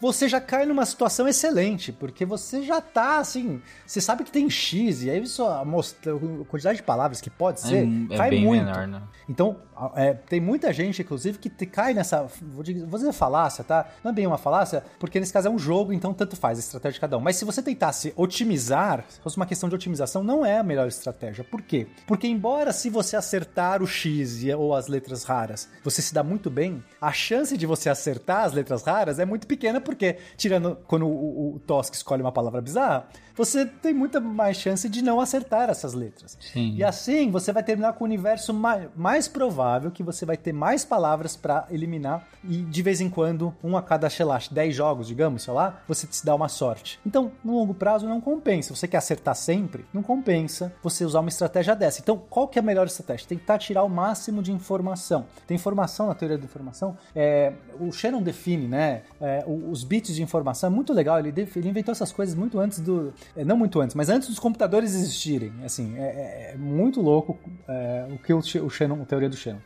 você já cai numa situação excelente, porque você já tá assim, você sabe que tem X, e aí só mostra a quantidade de palavras que pode ser, É, é cai bem muito. menor, né? Então, é, tem muita gente, inclusive, que te- cai nessa. Vou dizer falácia, tá? Não é bem uma falácia, porque nesse caso é um jogo, então tanto faz a estratégia de cada um. Mas se você tentasse otimizar, se fosse uma questão de otimização, não é a melhor estratégia. Por quê? Porque, embora se você acertar o X ou as letras raras, você se dá muito bem, a chance de você acertar as letras raras é muito pequena, porque, tirando quando o, o, o Tosk escolhe uma palavra bizarra, você tem muita mais chance de não acertar essas letras. Sim. E assim você vai terminar com o universo mais, mais provável que você vai ter mais palavras pra eliminar e de vez em quando, um a cada, sei lá, 10 jogos, digamos, sei lá, você se dá uma sorte. Então, no longo prazo não compensa. Você quer acertar sempre, não compensa você usar uma estratégia dessa. Então, qual que é a melhor estratégia? Tentar tirar o máximo de informação. Tem informação na teoria da informação. É, o Shannon define, né? é, os bits de informação é muito legal. Ele, ele inventou essas coisas muito antes do. é, não muito antes, mas antes dos computadores existirem. Assim, é, é- é muito louco é, o que o, o Shannon, a teoria do Shannon.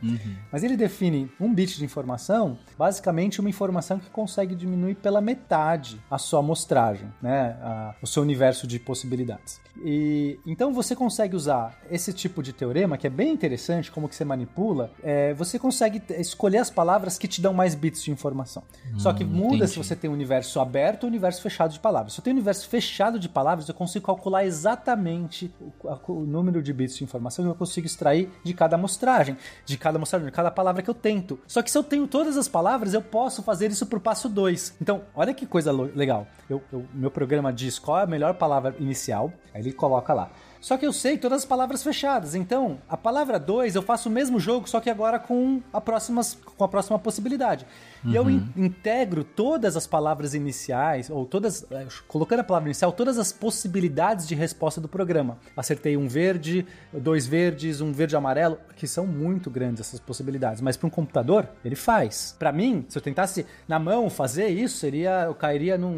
Mas ele define um bit de informação, basicamente uma informação que consegue diminuir pela metade a sua amostragem, né? A- o seu universo de possibilidades. E então você consegue usar esse tipo de teorema, que é bem interessante, como que você manipula, é, você consegue escolher as palavras que te dão mais bits de informação. Só que muda entendi. se você tem um universo aberto ou um universo fechado de palavras. Se eu tenho um universo fechado de palavras, eu consigo calcular exatamente o, o número de bits de informação que eu consigo extrair de cada amostragem, de cada amostragem, de cada palavra que eu tento. Só que se eu tenho todas as palavras, eu posso fazer isso pro passo 2. Então, olha que coisa legal. Eu, eu- meu programa diz qual é a melhor palavra inicial, aí ele coloca lá. Só que eu sei todas as palavras fechadas. Então, a palavra 2 eu faço o mesmo jogo, só que agora com a, próximas, com a próxima possibilidade. E eu in- integro todas as palavras iniciais, ou todas. eh, Colocando a palavra inicial, todas as possibilidades de resposta do programa. Acertei um verde, dois verdes, um verde e amarelo, que são muito grandes essas possibilidades. Mas para um computador, ele faz. Para mim, se eu tentasse na mão fazer isso, seria. Eu cairia num,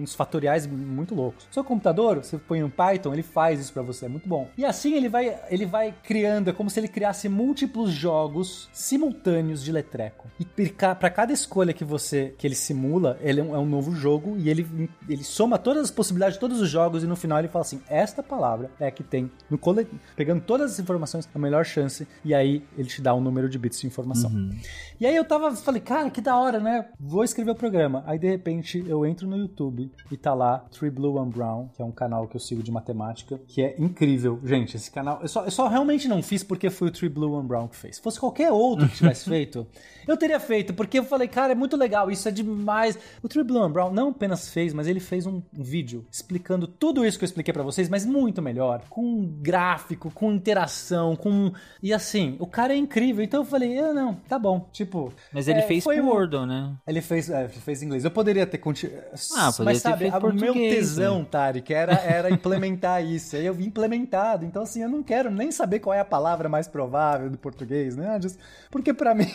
nos fatoriais muito loucos. Seu computador, você põe um Python, ele faz isso para você, é muito bom. E assim ele vai, ele vai criando, é como se ele criasse múltiplos jogos simultâneos de letreco. E para cada escolha que você que ele simula, ele é um, é um novo jogo e ele, ele soma todas as possibilidades de todos os jogos e no final ele fala assim: esta palavra é a que tem no cole... pegando todas as informações a melhor chance e aí ele te dá um número de bits de informação. E aí eu tava, falei, cara, que da hora, né? Vou escrever o programa. Aí de repente eu entro no YouTube e tá lá Three Blue One Brown, que é um canal que eu sigo de matemática, que é incrível. Gente, esse canal, eu só, eu só realmente não fiz porque foi o Three Blue One Brown que fez. Se fosse qualquer outro que tivesse feito, eu teria feito, porque eu falei, cara, é muito legal, isso é demais. O One Brown não apenas fez, mas ele fez um vídeo explicando tudo isso que eu expliquei pra vocês, mas muito melhor, com gráfico, com interação, com e assim, o cara é incrível. Então eu falei, ah, não, tá bom, tipo, Mas ele é, fez foi um- Wordle, né? ele fez, é, fez em inglês. Eu poderia ter continuado. Ah, poderia Mas sabe, o meu tesão, né? Tarek, era, era implementar isso. Aí eu vi implementado. Então, assim, eu não quero nem saber qual é a palavra mais provável do português, né? Porque pra mim,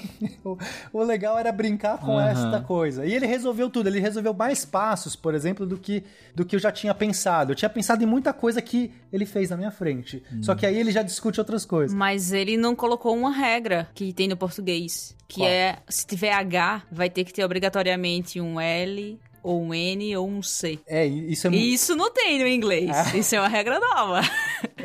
o, o legal era brincar com Aham. esta coisa. E ele resolveu tudo. Ele resolveu mais passos, por exemplo, do que, do que eu já tinha pensado. Eu tinha pensado em muita coisa que ele fez na minha frente. Só que aí ele já discute outras coisas. Mas ele não colocou uma regra que tem no português. Que Qual? é, se tiver H, vai ter que ter obrigatoriamente um L, ou um N, ou um C. É, isso é E isso não tem no inglês. Isso é uma regra nova.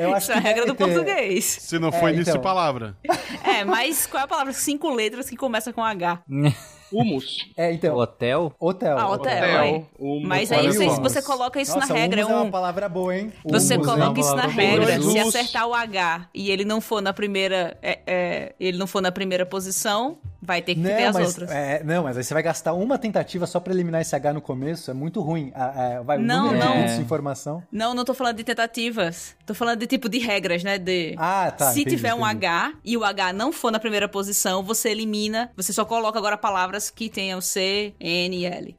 Eu acho Isso é a regra do ter. português. Se não É, foi início então. de palavra. É, mas qual é a palavra? Cinco letras que começa com H. Humus. É, então. Hotel? Hotel. Ah, hotel. Hotel. Humus. Mas aí você, você coloca isso Nossa, na regra. É humus é uma um, palavra boa, hein? Você Humus, coloca hein? isso na regra. boa. Se acertar o H e ele não for na primeira. É, é, ele não for na primeira posição, vai ter que ter Não as mas, outras. é, não, mas aí você vai gastar uma tentativa só pra eliminar esse H no começo, é muito ruim. Ah, é, vai, Não, não. de informação. Não, não tô falando de tentativas. Tô falando de tipo de regras, né? De. Ah, tá, Se entendi, tiver um entendi. H e o H não for na primeira posição, você elimina. Você só coloca agora palavras que tenham C, N e L.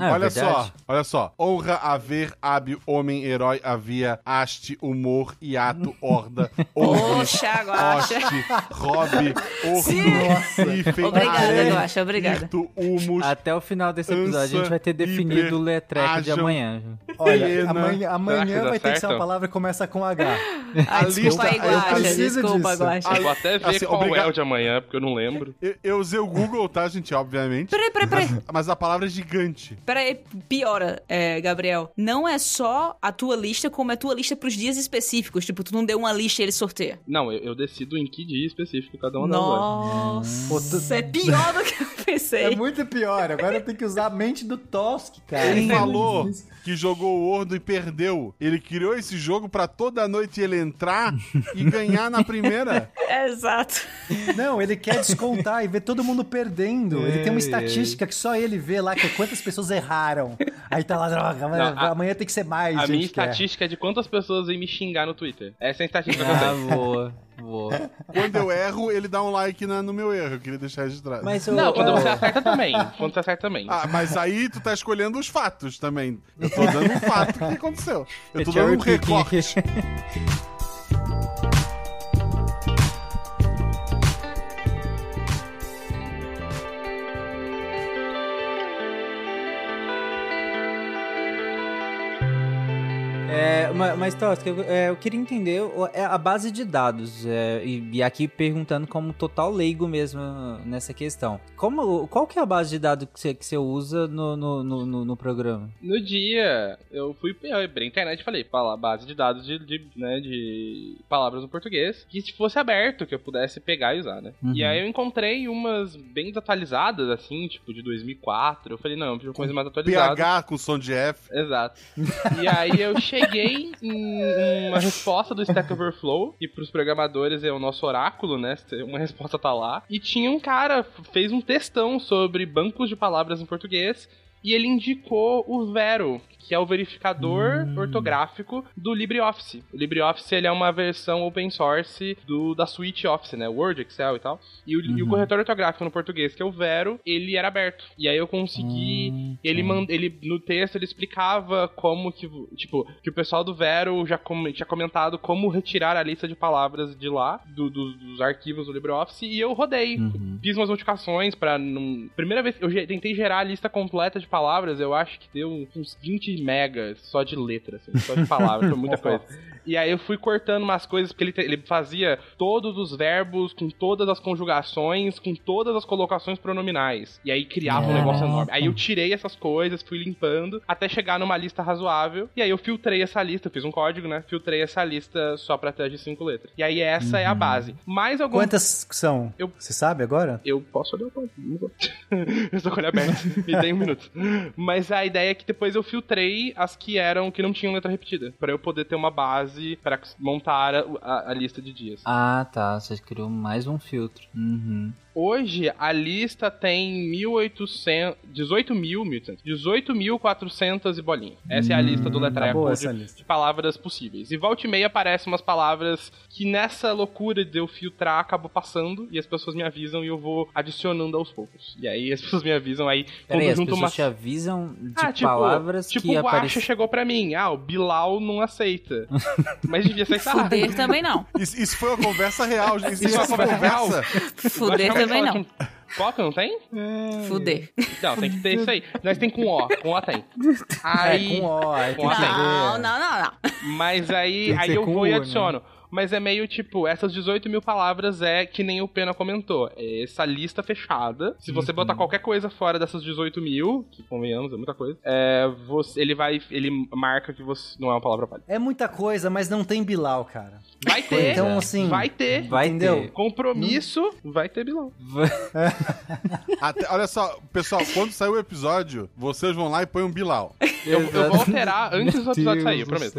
Ah, olha verdade. só, olha só. Honra, haver, hábil, homem, herói, havia, haste, humor, hiato, horda, honra, Poxa, Guaxa. hoste, hobby, Sim. Hífen, Obrigada, Guaxa, obrigada. humus, Até o final desse episódio a gente vai ter definido hiper, o letreco de amanhã. Olha, amanhã, amanhã vai ter que ser uma palavra que começa com H. Ai, lista- desculpa aí, eu Guaxa. preciso Desculpa, disso. Guaxa. Eu vou até ver Assim, qual obrigado- é o de amanhã, porque eu não lembro. Eu, eu usei o Google, tá, gente? Obviamente. Peraí, peraí, peraí. Mas a palavra é gigante. Peraí, piora, é, Gabriel. Não é só a tua lista, como é a tua lista pros dias específicos. Tipo, tu não deu uma lista e ele sorteia. Não, eu, eu decido em que dia específico cada uma vai. Nossa, é pior do que eu pensei. É muito pior, agora eu tenho que usar a mente do Tosk, cara. Ele É falou que jogou o Wordo e perdeu. Ele criou esse jogo pra toda noite ele entrar e ganhar na primeira. Exato. Não, ele quer descontar e ver todo mundo perdendo. Ele tem uma estatística que só ele vê lá, que é quantas pessoas erraram. Aí tá lá, droga, amanhã, Não, a- amanhã tem que ser mais, A gente. minha é. estatística é de quantas pessoas vêm me xingar no Twitter. Essa é a estatística que eu Ah, tenho. boa, boa. Quando eu erro, ele dá um like na- no meu erro. Eu queria deixar registrado. Mas o, Não, quando o- você acerta também. Quando você acerta também. Ah, mas aí tu tá escolhendo os fatos também. Eu tô dando um fato que aconteceu. Eu tô dando um recorte. É, ma- mas, Tosca, eu, é, eu queria entender é a base de dados. é, e, e aqui perguntando como total leigo mesmo nessa questão. Como, qual que é a base de dados que você, que você usa no, no, no, no- programa? No dia, eu fui pra internet e falei, fala, base de dados de, de, né, de palavras no português, que se fosse aberto, que eu pudesse pegar e usar, né? Uhum. E aí eu encontrei umas bem desatualizadas, assim, tipo de 2004. Eu falei, não, eu preciso de uma coisa mais atualizada. PH com som de F. Exato. E aí eu cheguei uma resposta do Stack Overflow, e pros programadores é o nosso oráculo, né? Uma resposta tá lá. E tinha um cara, fez um textão sobre bancos de palavras em português, e ele indicou o Vero, que é o verificador ortográfico do LibreOffice. O LibreOffice ele é uma versão open source do da suite Office, né? Word, Excel e tal. E o, e o corretor ortográfico no português, que é o Vero, ele era aberto. E aí eu consegui. ele, mand, ele no texto ele explicava como que, tipo, que o pessoal do Vero já com, tinha comentado como retirar a lista de palavras de lá, do, do- dos arquivos do LibreOffice, e eu rodei. Fiz umas modificações pra. Não... Primeira vez eu tentei gerar a lista completa de palavras, eu acho que deu uns 20 megas só de letras, assim, só de palavras, foi muita coisa. E aí eu fui cortando umas coisas, porque ele, te- ele fazia todos os verbos com todas as conjugações, com todas as colocações pronominais. E aí criava um negócio enorme. Aí eu tirei essas coisas, fui limpando, até chegar numa lista razoável. E aí eu filtrei essa lista, fiz um código, né? Filtrei essa lista só pra ter de cinco letras. E aí essa é a base. Mais algum. Quantas são? Eu- Você sabe agora? Eu posso olhar o eu estou com ele aberto. Me dei um minuto. Mas a ideia é que depois eu filtrei as que eram que não tinham letra repetida. Pra eu poder ter uma base pra montar a, a- a lista de dias. Ah, tá. Você criou mais um filtro. Uhum. Hoje a lista tem 1800, 18 mil, 18.400 e bolinha. Essa é a lista do tá letreco boa de, essa lista. de palavras possíveis. E volta e meia aparecem umas palavras que nessa loucura de eu filtrar acabou passando e as pessoas me avisam e eu vou adicionando aos poucos. E aí as pessoas me avisam aí quando as junto pessoas uma te avisam de ah, tipo, palavras tipo que o Guaxa aparecem. chegou pra mim. Ah, o Bilal não aceita. Mas devia aceitar. Fuder também não. Isso, isso foi uma conversa real, gente. Isso, Isso foi uma conversa conversa. Fuder também não. Coca não tem? Fuder. Não, tem que ter isso aí. Nós tem com O. Com O tem. Aí, É, com O, aí tem Com que O tem. Não, não, não, não. Mas aí, aí eu vou e O, né? Mas é meio tipo, essas 18 mil palavras é que nem o Pena comentou. É essa lista fechada. Se você botar qualquer coisa fora dessas 18 mil, que convenhamos, é muita coisa, é, você, ele vai. Ele marca que você não é uma palavra válida. É muita coisa, mas não tem Bilal, cara. Vai ter. Então, assim, Vai ter. Vai Entendeu? ter. Compromisso, vai ter bilão. Até- olha só, pessoal, quando sair o episódio, vocês vão lá e põem um Bilal. Eu, eu vou alterar antes do episódio sair, eu prometo.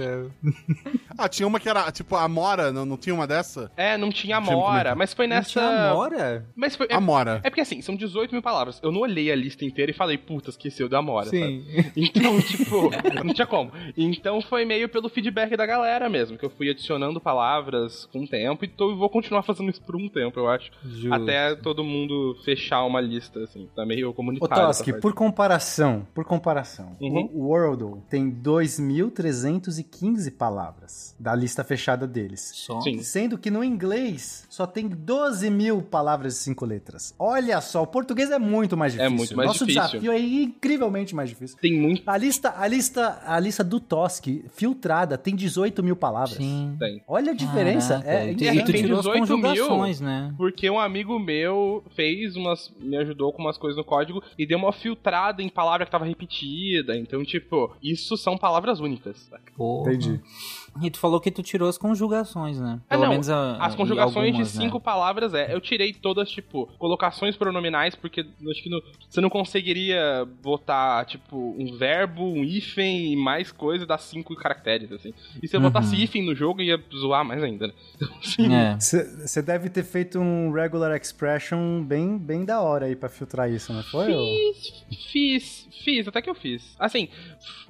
Ah, tinha uma que era, tipo, a Mora, não, não tinha uma dessa? É, não tinha Não Amora, mas foi Não nessa. tinha Amora? Mas foi. É, Amora. é porque assim, são 18 mil palavras. Eu não olhei a lista inteira e falei, puta, esqueceu da Amora. Sim. sabe? Então, tipo, não tinha como. Então foi meio pelo feedback da galera mesmo, que eu fui adicionando palavras com o tempo e tô- vou continuar fazendo isso por um tempo, eu acho. Justo. Até todo mundo fechar uma lista, assim. Tá meio Ô comunitário. essa Toski, por comparação, por comparação, Uhum. o Wordle tem 2.315 palavras da lista fechada deles. Só. Sim. Sendo que no inglês só tem 12 mil palavras de cinco letras. Olha só, o português é muito mais difícil. muito mais Nosso difícil. desafio é incrivelmente mais difícil. Tem muito. A lista, a lista, a lista do Toski filtrada tem 18 mil palavras. Sim. Tem. Olha a diferença. Caraca, é é, tem tirou as 18 mil. conjugações, né? Porque um amigo meu fez umas. me ajudou com umas coisas no código e deu uma filtrada em palavra que tava repetida. Então, tipo, isso são palavras únicas. Porra. Entendi. E tu falou que tu tirou as conjugações, né? Ah, não. a- As conjugações algumas, de né? cinco palavras é. Eu tirei todas, tipo, colocações pronominais, porque acho que no- você não conseguiria botar, tipo, um verbo, um hífen e mais coisa das cinco caracteres, assim. E se eu botasse Uhum. hífen no jogo, ia zoar mais ainda, né? Então, assim, É. Você deve ter feito um regular expression bem, bem da hora aí pra filtrar isso, não foi? Fiz, fiz, fiz, até que eu fiz. Assim,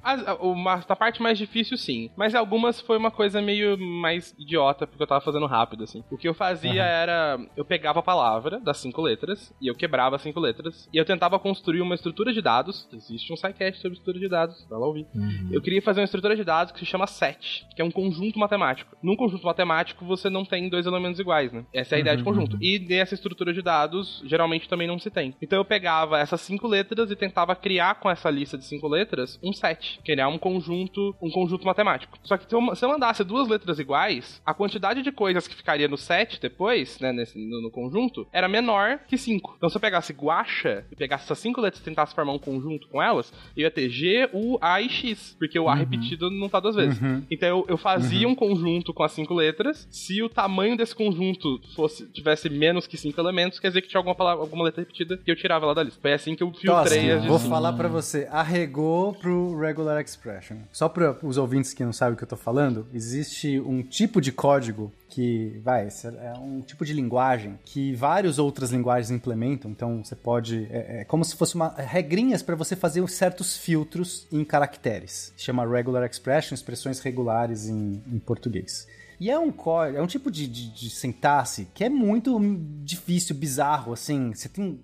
as, a, uma, a parte mais difícil, sim. Mas algumas foi uma coisa meio mais idiota, porque eu tava fazendo rápido, assim. O que eu fazia era. Eu pegava a palavra das cinco letras, e eu quebrava as cinco letras, e eu tentava construir uma estrutura de dados. Existe um sidecast sobre estrutura de dados, vai lá ouvir. Uhum. Eu queria fazer uma estrutura de dados que se chama set, que é um conjunto matemático. Num conjunto matemático, você não tem dois elementos iguais, né? Essa é a ideia de conjunto. E nessa estrutura de dados, geralmente também não se tem. Então eu pegava essas cinco letras e tentava criar com essa lista de cinco letras um set, criar um conjunto, um conjunto matemático. Só que se eu mandasse duas letras iguais, a quantidade de coisas que ficaria no set depois, né, nesse, no, no conjunto, era menor que cinco. Então se eu pegasse guacha e pegasse essas cinco letras e tentasse formar um conjunto com elas, eu ia ter G, U, A e X, porque o A repetido não tá duas vezes. Então eu, eu fazia um conjunto com as cinco letras. Se o tamanho desse conjunto fosse tivesse menos que cinco elementos, quer dizer que tinha alguma, palavra, alguma letra repetida e eu tirava ela da lista. Foi assim que eu filtrei Toski, as de vou cinco. falar pra você, arregou pro regular expression. Só para os ouvintes que não sabem o que eu tô falando, existe um tipo de código que, vai, esse é um tipo de linguagem que várias outras linguagens implementam. Então, você pode. É, é como se fosse uma regrinhas para você fazer certos filtros em caracteres. Chama regular expression, expressões regulares em, em português. E é um código, é um tipo de, de, de sintaxe que é muito difícil, bizarro, assim. Você tem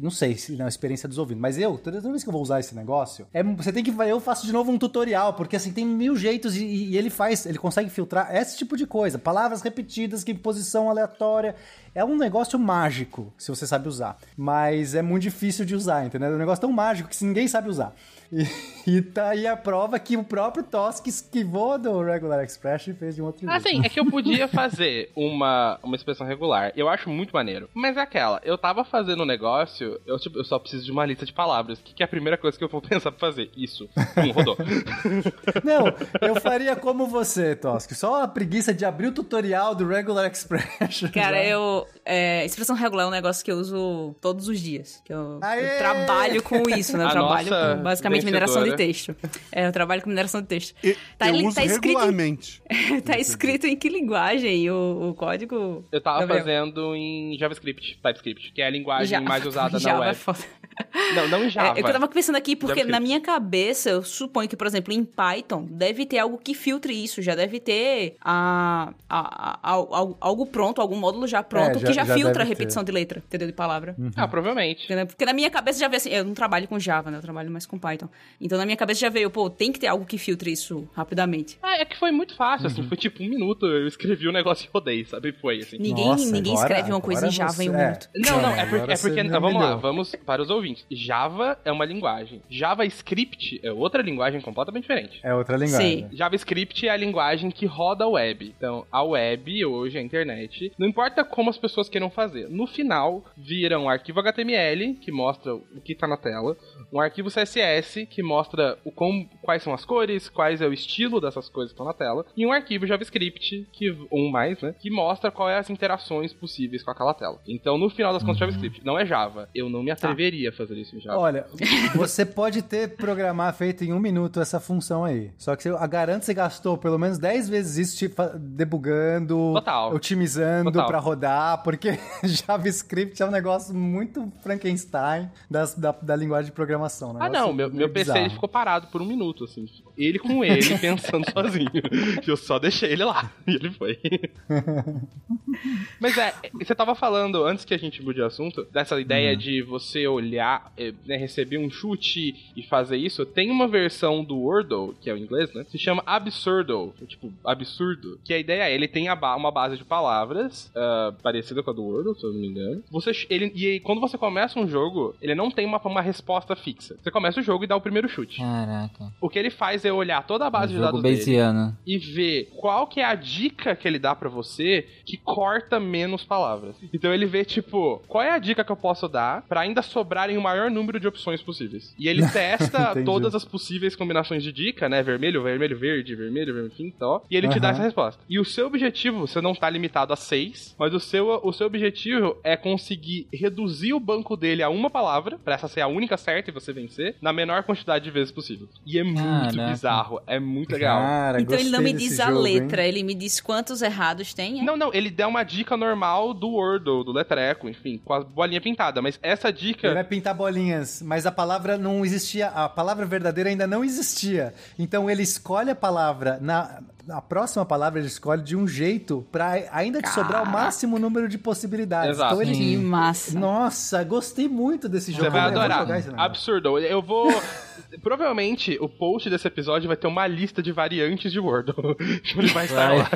não sei se na experiência dos ouvidos, mas eu, toda vez que eu vou usar esse negócio, é, você tem que. Eu faço de novo um tutorial, porque assim, tem mil jeitos e, e ele faz, ele consegue filtrar esse tipo de coisa. Palavras repetidas, que posição aleatória. É um negócio mágico, se você sabe usar. Mas é muito difícil de usar, entendeu? É um negócio tão mágico que ninguém sabe usar. E, e tá aí a prova que o próprio Tosk esquivou do Regular Expression e fez de um outro jeito. Assim, é que eu podia fazer uma, uma expressão regular. Eu acho muito maneiro. Mas é aquela, eu tava fazendo um negócio, eu, tipo, eu só preciso de uma lista de palavras. O que, que é a primeira coisa que eu vou pensar pra fazer? Isso. Hum, rodou. Não, eu faria como você, Tosk. Só a preguiça de abrir o tutorial do Regular Expression. Cara, já. eu. É, expressão regular é um negócio que eu uso todos os dias. Que eu, eu trabalho com isso, né? Eu a trabalho com basicamente mineração de texto. É, eu trabalho com mineração de texto. E, tá, eu uso tá regularmente. Escrito, tá escrito em que linguagem o, o código? Eu tava fazendo em JavaScript, TypeScript, que é a linguagem mais usada na web. É foda. Não, não em Java. É, eu tava pensando aqui, porque na minha cabeça, eu suponho que, por exemplo, em Python, deve ter algo que filtre isso. Já deve ter a, a, a, a algo pronto, algum módulo já pronto, é, já, que já, já filtra a repetição ter. de letra, entendeu? De palavra. Uhum. Ah, provavelmente. Porque na minha cabeça já veio assim, eu não trabalho com Java, né? Eu trabalho mais com Python. Então na minha cabeça já veio, pô, tem que ter algo que filtre isso rapidamente. Ah, é que foi muito fácil, assim, uhum. assim, foi tipo um minuto, eu escrevi o um negócio e rodei, sabe? Foi assim. Ninguém, Nossa, ninguém agora, escreve uma coisa em Java você... em um é. minuto. Não, não, é, por, é porque. Então, vamos lá, vamos para os ouvintes. Java é uma linguagem. JavaScript é outra linguagem completamente diferente. É outra linguagem. Sim. JavaScript é a linguagem que roda a web. Então, a web, hoje, a internet, não importa como as pessoas queiram fazer. No final, vira um arquivo HTML, que mostra o que está na tela, um arquivo CSS, que mostra o com, quais são as cores, quais é o estilo dessas coisas que estão na tela, e um arquivo JavaScript, que, um mais, né, que mostra quais é as interações possíveis com aquela tela. Então, no final das contas, uhum. JavaScript não é Java. Eu não me tá. atreveria tá. Fazer isso em Java. Olha, você pode ter programar feito em um minuto essa função aí. Só que eu garanto que você gastou pelo menos 10 vezes isso tipo, debugando, Total. otimizando para rodar, porque JavaScript é um negócio muito Frankenstein das, da, da linguagem de programação. ah, não, meu, meu PC ele ficou parado por um minuto, assim. Ele com ele, pensando sozinho. Eu só deixei ele lá. E ele foi. Mas é, você tava falando, antes que a gente mude o assunto, dessa ideia uhum. de você olhar, eh, né, receber um chute e fazer isso. Tem uma versão do Wordle, que é o inglês, né? Se chama Absurdo. Tipo, absurdo. Que a ideia é, ele tem ba uma base de palavras uh, parecida com a do Wordle, se eu não me engano. Você, ele, e quando você começa um jogo, ele não tem uma, uma resposta fixa. Você começa o jogo e dá o primeiro chute. Caraca. O que ele faz é olhar toda a base um de dados dele e ver qual que é a dica que ele dá para você que corta menos palavras. Então ele vê, tipo, qual é a dica que eu posso dar para ainda sobrarem o maior número de opções possíveis. E ele testa todas as possíveis combinações de dica, né? Vermelho, vermelho, verde, vermelho, vermelho, enfim, tal. E ele uhum. te dá essa resposta. E o seu objetivo, você não tá limitado a seis, mas o seu, o seu objetivo é conseguir reduzir o banco dele a uma palavra, pra essa ser a única certa e você vencer, na menor quantidade de vezes possível. E é muito bizarro, é muito legal. Cara, então ele não me diz a jogo, letra, hein? ele me diz quantos errados tem, é? Não, não, ele dá uma dica normal do Wordle, do letreco, enfim, com a bolinha pintada, mas essa dica... Ele vai pintar bolinhas, mas a palavra não existia, a palavra verdadeira ainda não existia. Então ele escolhe a palavra na a próxima palavra ele escolhe de um jeito para ainda te sobrar o máximo número de possibilidades. Exato. Então ele que massa. Nossa, gostei muito desse jogo. Você vai adorar. Absurdo. Eu vou Provavelmente o post desse episódio vai ter uma lista de variantes de Wordle. Ele vai estar vai. lá.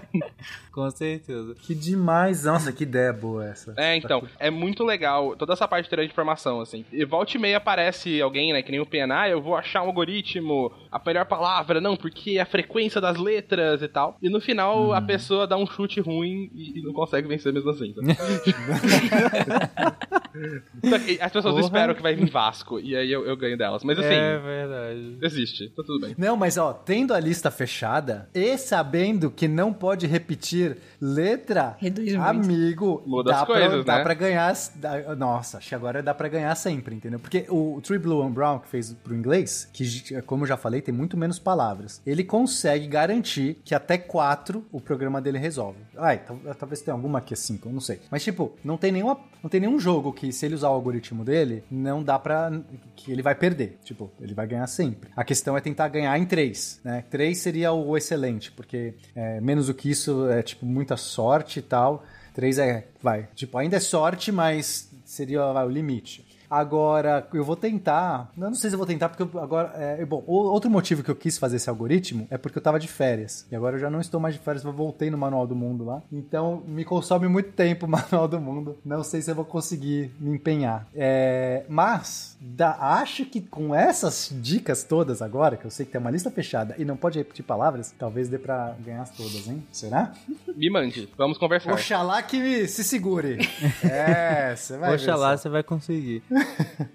Com certeza. Que demais. Nossa, que ideia boa essa. É, então. É muito legal toda essa parte de informação, assim. E volta e meia aparece alguém, né, que nem o PNA, ah, eu vou achar um algoritmo, a melhor palavra, não, porque é a frequência das letras e tal. E no final hum. a pessoa dá um chute ruim e não consegue vencer mesmo assim. As pessoas Porra. esperam que vai vir Vasco, e aí eu, eu ganho delas negócio. Mas assim. É verdade. Existe, tá tudo bem. Não, mas ó, tendo a lista fechada e sabendo que não pode repetir letra, Reduz amigo, Muda dá, as pra, coisas, dá né? pra ganhar. dá- nossa, acho que agora dá pra ganhar sempre, entendeu? Porque o Tree Blue and Brown, que fez pro inglês, que como eu já falei, tem muito menos palavras. Ele consegue garantir que até quatro o programa dele resolve. Ai, tal- talvez tenha alguma que é cinco, eu não sei. Mas, tipo, não tem, nenhuma, não tem nenhum jogo que, se ele usar o algoritmo dele, não dá pra. que ele vai perder. Tipo, ele vai ganhar sempre. A questão é tentar ganhar em três, né? Três seria o excelente, porque é, menos do que isso é, tipo, muita sorte e tal. Três é, vai, tipo, ainda é sorte, mas seria vai, o limite. Agora, eu vou tentar. Eu não sei se eu vou tentar, porque eu agora. É, bom, o- outro motivo que eu quis fazer esse algoritmo é porque eu tava de férias. E agora eu já não estou mais de férias, eu voltei no Manual do Mundo lá. Então, me consome muito tempo o Manual do Mundo. Não sei se eu vou conseguir me empenhar. É, mas, da, acho que com essas dicas todas agora, que eu sei que tem uma lista fechada e não pode repetir palavras, talvez dê pra ganhar todas, hein? Será? Me mande, vamos conversar. Oxalá que se segure. é, você vai ver Oxalá você vai conseguir.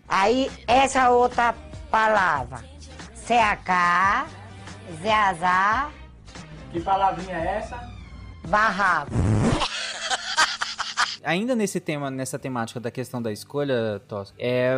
Aí, essa outra palavra. CH, ZAZA, Que palavrinha é essa? barraco. Ainda nesse tema, nessa temática da questão da escolha, Tosca, é,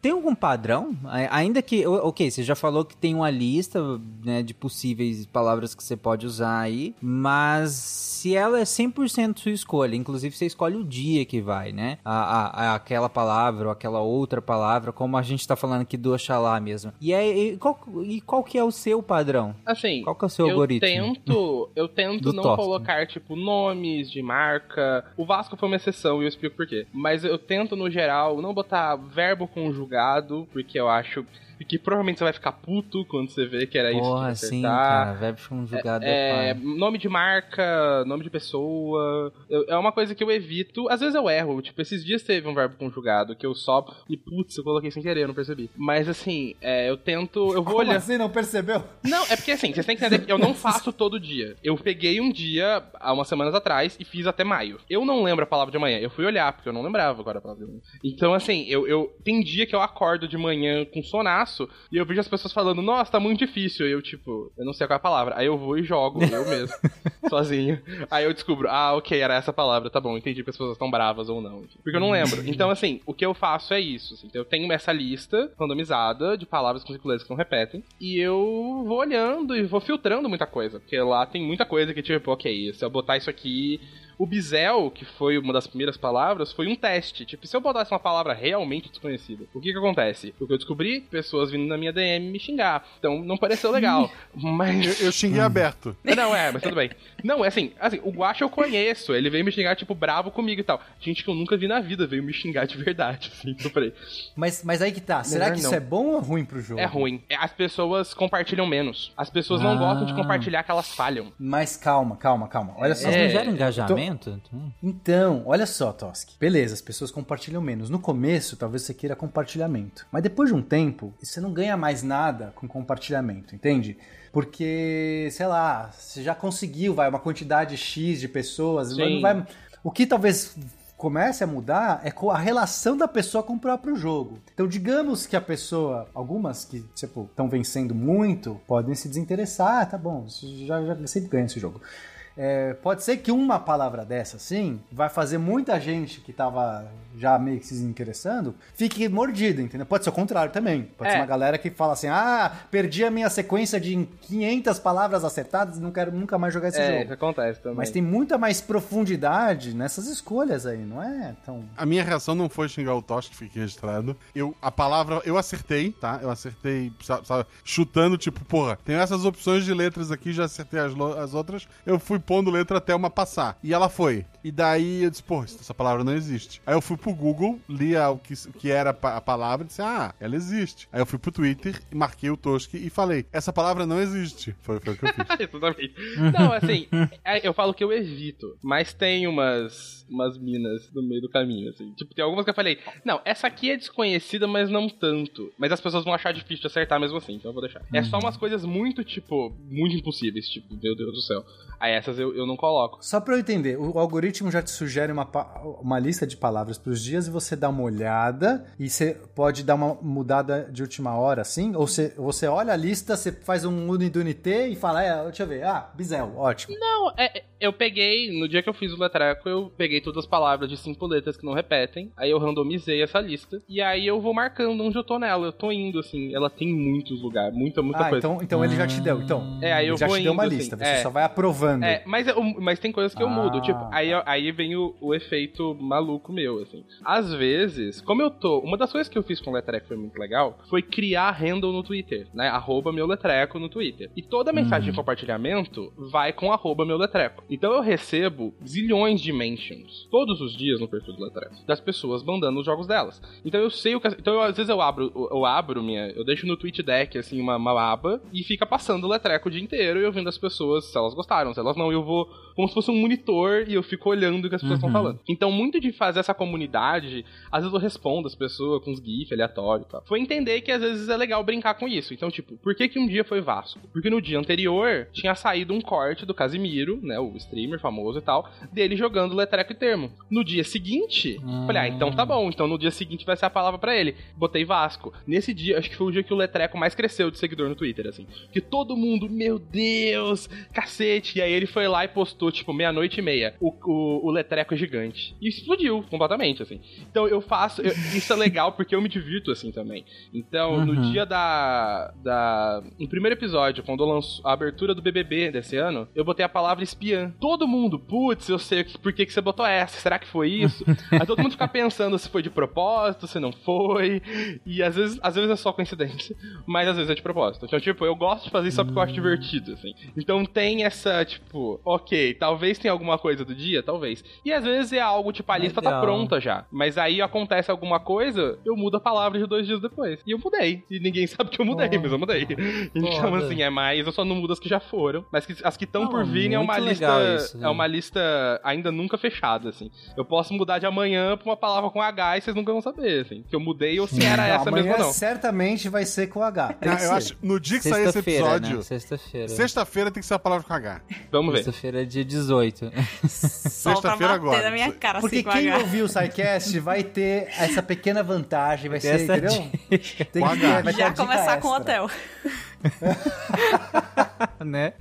tem algum padrão? Ainda que, ok, você já falou que tem uma lista né, de possíveis palavras que você pode usar aí, mas se ela é 100% sua escolha, inclusive você escolhe o dia que vai, né? A, a- a- aquela palavra ou aquela outra palavra, como a gente tá falando aqui do Oxalá mesmo. E, é, e, qual, e qual que é o seu padrão? Assim, Qual que é o seu eu algoritmo? tento, eu tento não Tosca. colocar, tipo, nomes de marca. O Vasco foi uma exceção e eu explico por quê. Mas eu tento, no geral, não botar verbo conjugado, porque eu acho que provavelmente você vai ficar puto quando você vê que era isso que Porra, ia sim, acertar. cara. Verbo conjugado É, é, nome de marca, nome de pessoa. eu- é uma coisa que eu evito. Às vezes eu erro. Tipo, esses dias teve um verbo conjugado que eu só. E putz, eu coloquei sem querer, eu não percebi. Mas assim, é, eu tento. Eu vou Como olhar. assim, não percebeu? Não, é porque assim, vocês têm que entender que eu não faço todo dia. Eu peguei um dia, há umas semanas atrás, e fiz até maio. Eu não lembro a palavra de amanhã. Eu fui olhar, porque eu não lembrava agora a palavra de manhã. Então, assim, eu, eu tem dia que eu acordo de manhã com sonaço e eu vejo as pessoas falando, nossa, tá muito difícil. E eu, tipo, eu não sei qual é a palavra. Aí eu vou e jogo, eu mesmo, sozinho. Aí eu descubro, ah, ok, era essa palavra, tá bom, entendi que as pessoas estão bravas ou não. Porque eu não lembro. Então, assim, o que eu faço é isso. assim. Então, eu tenho essa lista randomizada de palavras com circulares que não repetem. E eu vou olhando e vou filtrando muita coisa. Porque lá tem muita coisa que, tipo, ok, se eu botar isso aqui. O Bizel, que foi uma das primeiras palavras, foi um teste. Tipo, se eu botasse uma palavra realmente desconhecida, o que que acontece? O que eu descobri? Pessoas vindo na minha DM me xingar. Então, não pareceu legal. Mas... Eu, eu xinguei aberto. Não, é, mas tudo bem. Não, é assim, assim, o Guacha eu conheço, ele veio me xingar, tipo, bravo comigo e tal. Gente que eu nunca vi na vida veio me xingar de verdade, assim, eu falei, Mas, mas aí que tá. Será Melhor que isso não. é bom ou ruim pro jogo? é ruim. É, As pessoas compartilham menos. As pessoas não Ah. gostam de compartilhar que elas falham. Mas calma, calma, calma. Olha só. É, não gera engajamento? Então, olha só, Toski. Beleza, as pessoas compartilham menos. No começo, talvez você queira compartilhamento. Mas depois de um tempo, você não ganha mais nada com compartilhamento, entende? Porque, sei lá, você já conseguiu, vai, uma quantidade X de pessoas. Não vai, o que talvez comece a mudar é com a relação da pessoa com o próprio jogo. Então, digamos que a pessoa, algumas que, tipo, estão vencendo muito, podem se desinteressar. Ah, tá bom, já, já sempre ganha esse jogo. É, pode ser que uma palavra dessa, assim, vai fazer muita gente que tava já meio que se desinteressando, fique mordida, entendeu? Pode ser o contrário também. Pode É. ser uma galera que fala assim, ah, perdi a minha sequência de 500 palavras acertadas e não quero nunca mais jogar esse é, jogo. isso acontece também. Mas tem muita mais profundidade nessas escolhas aí, não é tão... A minha reação não foi xingar o Tosh, que fiquei registrado. Eu, a palavra, eu acertei, tá? Eu acertei, sabe, sabe, chutando, tipo, porra, tem essas opções de letras aqui, já acertei as, as outras. Eu fui pondo letra até uma passar. E ela foi. E daí eu disse, porra, essa palavra não existe. Aí eu fui pro Google, li a- o que, o que era a pa- a palavra e disse, ah, ela existe. Aí eu fui pro Twitter, e marquei o Toski e falei, essa palavra não existe. Foi, foi o que eu fiz. Exatamente. Não, assim, é, eu falo que eu evito, mas tem umas, umas minas no meio do caminho, assim. Tipo, tem algumas que eu falei, não, essa aqui é desconhecida, mas não tanto. Mas as pessoas vão achar difícil de acertar mesmo assim, então eu vou deixar. É só umas coisas muito, tipo, muito impossíveis, tipo, meu Deus do céu. Aí essas essas eu, eu não coloco. Só pra eu entender, o algoritmo já te sugere uma, uma lista de palavras pros dias e você dá uma olhada e você pode dar uma mudada de última hora, assim? Ou você, você olha a lista, você faz um unidunité e fala, é, deixa eu ver, ah, Bizel, ótimo. Não, é, eu peguei, no dia que eu fiz o letreco, eu peguei todas as palavras de cinco letras que não repetem, aí eu randomizei essa lista, e aí eu vou marcando onde eu tô nela, eu tô indo, assim, ela tem muitos lugares, muita, muita ah, coisa. Então, então ele já te deu, então. É, aí eu já vou te indo, deu uma assim, lista, você é. só vai aprovando. É, mas, eu- mas tem coisas que eu Ah, mudo, tipo, aí, tá. aí vem o, o efeito maluco meu, assim. Às vezes, como eu tô. Uma das coisas que eu fiz com o Letreco foi muito legal foi criar handle no Twitter, né? Arroba meu Letreco no Twitter. E toda mensagem Uhum. de compartilhamento vai com arroba meu Letreco. Então eu recebo zilhões de mentions todos os dias no perfil do Letreco das pessoas mandando os jogos delas. Então eu sei o que. Então eu, às vezes eu abro, eu, abro minha. Eu deixo no tweet deck, assim, uma, uma aba e fica passando o Letreco o dia inteiro e eu vendo as pessoas se elas gostaram, se elas não, eu vou como se fosse um monitor e eu fico olhando o que as pessoas estão Uhum. falando. Então, muito de fazer essa comunidade, às vezes eu respondo as pessoas com uns GIF aleatórios e tal. Foi entender que às vezes é legal brincar com isso. Então, tipo, por que que um dia foi Vasco? Porque no dia anterior tinha saído um corte do Casimiro, né, o streamer famoso e tal, dele jogando letreco e termo. No dia seguinte, falei, ah, então tá bom. Então no dia seguinte vai ser a palavra pra ele. Botei Vasco. Nesse dia, acho que foi o dia que o letreco mais cresceu de seguidor no Twitter, assim. Que todo mundo, meu Deus, cacete. E aí ele foi lá e postou, tipo, meia-noite e meia, o, o, o letreco gigante. E explodiu completamente, assim. Então eu faço. eu- isso é legal porque eu me divirto assim também. Então, no Uhum. dia da. da no primeiro episódio, quando eu lanço a abertura do BBB desse ano, eu botei a palavra espiã. Todo mundo, putz, eu sei por que, que você botou essa. Será que foi isso? Aí todo mundo fica pensando se foi de propósito, se não foi. E às vezes, às vezes é só coincidência, mas às vezes é de propósito. Então, tipo, eu gosto de fazer isso só porque eu acho divertido, assim. Então tem essa, tipo, ok, talvez tenha alguma coisa do dia, talvez. E às vezes é algo, tipo, a lista tá Legal. pronta já. Mas aí acontece alguma coisa, eu mudo a palavra de dois dias depois. E eu mudei. E ninguém sabe que eu mudei, Oh. mas eu mudei. Então, Foda. assim, é mais. Eu só não mudo as que já foram. Mas que- as que estão por vir é uma muito lista. Legal isso, né? É uma lista ainda nunca fechada, assim. Eu posso mudar de amanhã pra uma palavra com H e vocês nunca vão saber, assim. Que eu mudei ou se era essa Amanhã mesmo ou não. certamente vai ser com H. Tem que eu ser. acho, no dia que sair esse Sexta-feira, episódio, né? Sexta-feira. sexta-feira tem que ser a palavra com H. Vamos ver. Sexta-feira é dia 18. Só pra Sexta-feira bater agora. na minha cara, Porque assim, com quem H. ouviu o SciCast vai ter essa pequena vantagem, vai ser, essa entendeu? dica. Tem Com que ter, vai Já começar com o extra. hotel. né?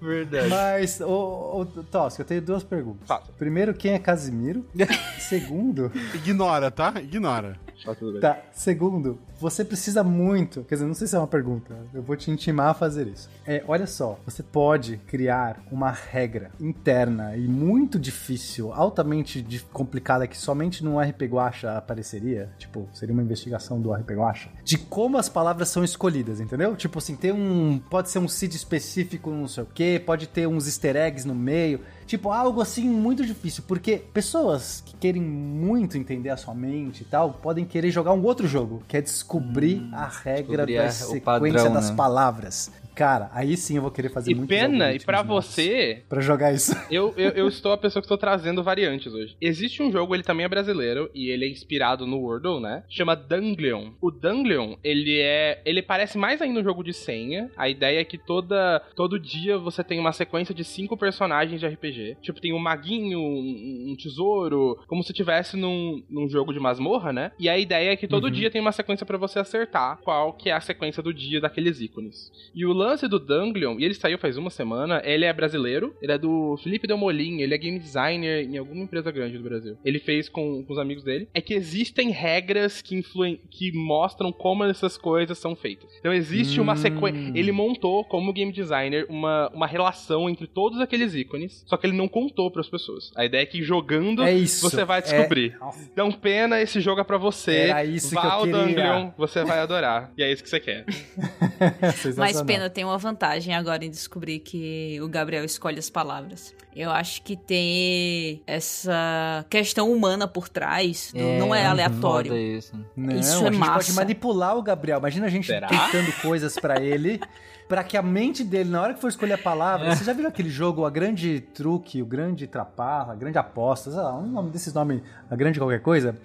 Verdade. Mas, ô, ô, Tosca, eu tenho duas perguntas. Primeiro, quem é Casimiro? Segundo, Ignora, tá? Ignora. Tá tá. Segundo, você precisa muito. Quer dizer, não sei se é uma pergunta. Eu vou te intimar a fazer isso. É, olha só, você pode criar uma regra interna e muito difícil, altamente complicada, que somente no RP Guacha apareceria. Tipo, seria uma investigação do RP Guacha. De como as palavras são escolhidas, entendeu? Tipo assim, tem um. Pode ser um seed específico, não sei o quê, pode ter uns easter eggs no meio. Tipo, algo assim muito difícil, porque pessoas que querem muito entender a sua mente e tal, podem querer jogar um outro jogo, que é descobrir a regra descobrir da a- sequência padrão, das né? palavas. Cara, aí sim eu vou querer fazer E muito pena, e pra você, Pra jogar isso. eu, eu, eu estou a pessoa que estou trazendo variantes hoje. Existe um jogo, ele também é brasileiro, e ele é inspirado no Wordle, né? Chama Dunglion. O Dunglion, ele é. Ele parece mais ainda um jogo de senha. A ideia é que toda, todo dia você tem uma sequência de cinco personagens de RPG. Tipo, tem um maguinho, um, um tesouro, como se tivesse num, num jogo de masmorra, né? E a ideia é que todo dia tem uma sequência pra você acertar qual que é a sequência do dia daqueles ícones. E o lance do Dunglion, e ele saiu faz uma semana, ele é brasileiro, ele é do Felipe Delmolin, ele é game designer em alguma empresa grande do Brasil. Ele fez com, com os amigos dele. É que existem regras que influem, que mostram como essas coisas são feitas. Então existe uma Hum. sequência. Ele montou, como game designer, uma, uma relação entre todos aqueles ícones, só que ele não contou para as pessoas. A ideia é que jogando É isso. você vai É- descobrir. Então, pena, esse jogo é pra você. Era isso Vá que eu ao queria. Dungeon, você vai adorar. E é isso que você quer. Mas Sensacional. Pena, tem uma vantagem agora em descobrir que o Gabriel escolhe as palavras. Eu acho que tem essa questão humana por trás, do- não é aleatório. Isso. Não, Isso a é gente massa. pode manipular o Gabriel. Imagina a gente Será? tentando coisas pra ele, pra que a mente dele, na hora que for escolher a palavra, você já viu aquele jogo, a grande truque, o grande traparra, a grande aposta, sei lá, um nome desses nomes, a grande qualquer coisa?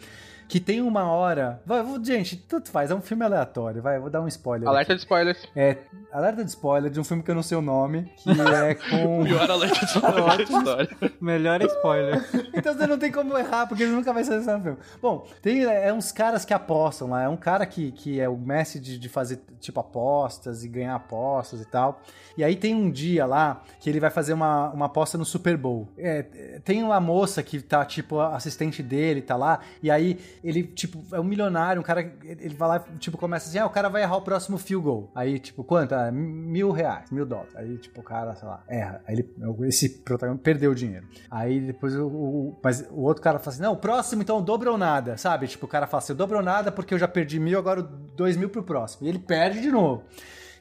Que tem uma hora. Vai, gente, tudo faz, é um filme aleatório, vai, vou dar um spoiler. Alerta aqui. de spoilers. É, alerta de spoiler de um filme que eu não sei o nome, que é com. Pior alerta de spoiler Melhor spoiler. então você não tem como errar, porque nunca vai ser esse filme. Bom, tem é, uns caras que apostam lá, é um cara que, que é o mestre de, de fazer, tipo, apostas e ganhar apostas e tal. E aí tem um dia lá que ele vai fazer uma, uma aposta no Super Bowl. É, tem uma moça que tá, tipo, assistente dele, tá lá, e aí ele, tipo, é um milionário, um cara, ele vai lá, tipo, começa assim, ah, o cara vai errar o próximo field goal. Aí, tipo, quanto? Ah, mil reais, mil dólares. Aí, tipo, o cara, sei lá, erra. Aí ele, esse protagonista perdeu o dinheiro. Aí depois o, o, mas o outro cara fala assim, não, o próximo então dobro ou nada, sabe? Tipo, o cara fala assim, eu dobro ou nada porque eu já perdi mil, agora dois mil pro próximo. E ele perde de novo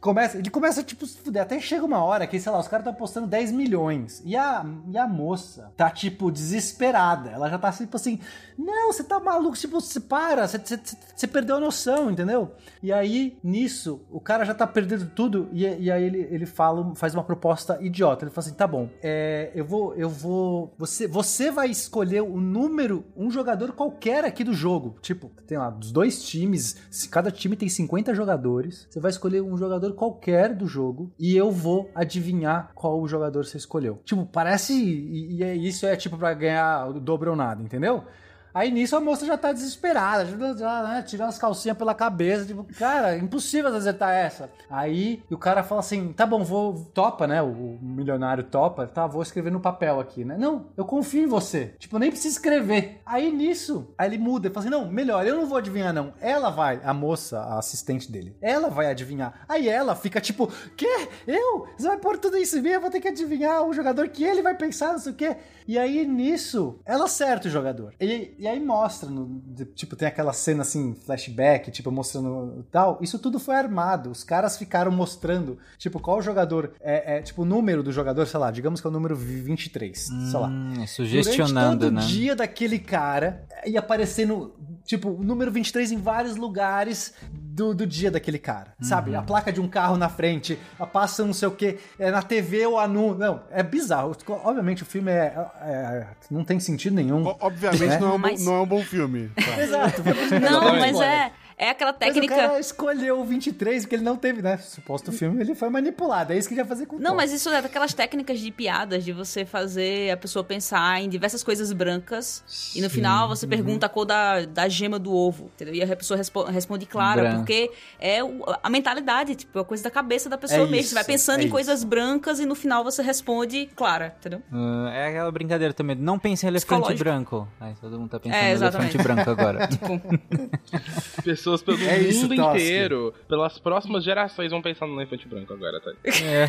começa, ele começa, tipo, se fuder. Até chega uma hora que, sei lá, os caras estão apostando 10 milhões. E a, e a moça tá, tipo, desesperada. Ela já tá, tipo assim, não, você tá maluco, tipo, você para, você, você, você, perdeu a noção, entendeu? E aí, nisso, o cara já tá perdendo tudo, e, e aí ele, ele fala, faz uma proposta idiota. Ele fala assim: tá bom, é, eu vou, eu vou. Você, você vai escolher o número, um jogador qualquer aqui do jogo. Tipo, tem lá, dos dois times, cada time tem 50 jogadores, você vai escolher um jogador qualquer do jogo e eu vou adivinhar qual jogador você escolheu. Tipo, parece. E, e é, isso é tipo para ganhar o dobro ou nada, entendeu? Aí nisso a moça já tá desesperada, já, já né, tirando as calcinhas pela cabeça, tipo, cara, impossível acertar essa. Aí o cara fala assim: tá bom, vou. Topa, né? O, o milionário topa, tá, vou escrever no papel aqui, né? Não, eu confio em você. Tipo, nem precisa escrever. Aí nisso, aí ele muda, ele fala assim: não, melhor, eu não vou adivinhar, não. Ela vai, a moça, a assistente dele, ela vai adivinhar. Aí ela fica tipo, quê? Eu? Você vai pôr tudo isso em mim? Eu vou ter que adivinhar o jogador que ele vai pensar, não sei o quê. E aí nisso, ela acerta o jogador. E, e aí mostra, no, tipo, tem aquela cena assim, flashback, tipo, mostrando tal. Isso tudo foi armado. Os caras ficaram mostrando, tipo, qual jogador é, é tipo, o número do jogador, sei lá, digamos que é o número 23, hum, sei lá. Hum, sugestionando, Durante todo né? dia daquele cara ia aparecendo, tipo, o número 23 em vários lugares do, do dia daquele cara, uhum. sabe? A placa de um carro na frente, a passa não sei o que, é na TV ou anúncio. Não, é bizarro. Obviamente o filme é, é não tem sentido nenhum. O, obviamente né? não, é um, Mas... não é um bom filme. Tá? Exato. Não, mas é. É aquela técnica. Mas o cara escolheu o 23 porque ele não teve, né? Suposto filme, ele foi manipulado. É isso que ele ia fazer com o Não, mas isso é daquelas técnicas de piadas de você fazer a pessoa pensar em diversas coisas brancas Sim. e no final você pergunta a cor da, da gema do ovo, entendeu? E a pessoa respo responde clara, Branco. porque é o, a mentalidade, tipo, a coisa da cabeça da pessoa é mesmo. Isso, você vai pensando é em isso. coisas brancas e no final você responde clara, entendeu? Uh, é aquela brincadeira também. Não pense em elefante branco. Aí todo mundo tá pensando é, em elefante branco agora. tipo... Pessoas pelo é mundo isso, inteiro, pelas próximas gerações, vão pensar no elefante branco agora, tá? É.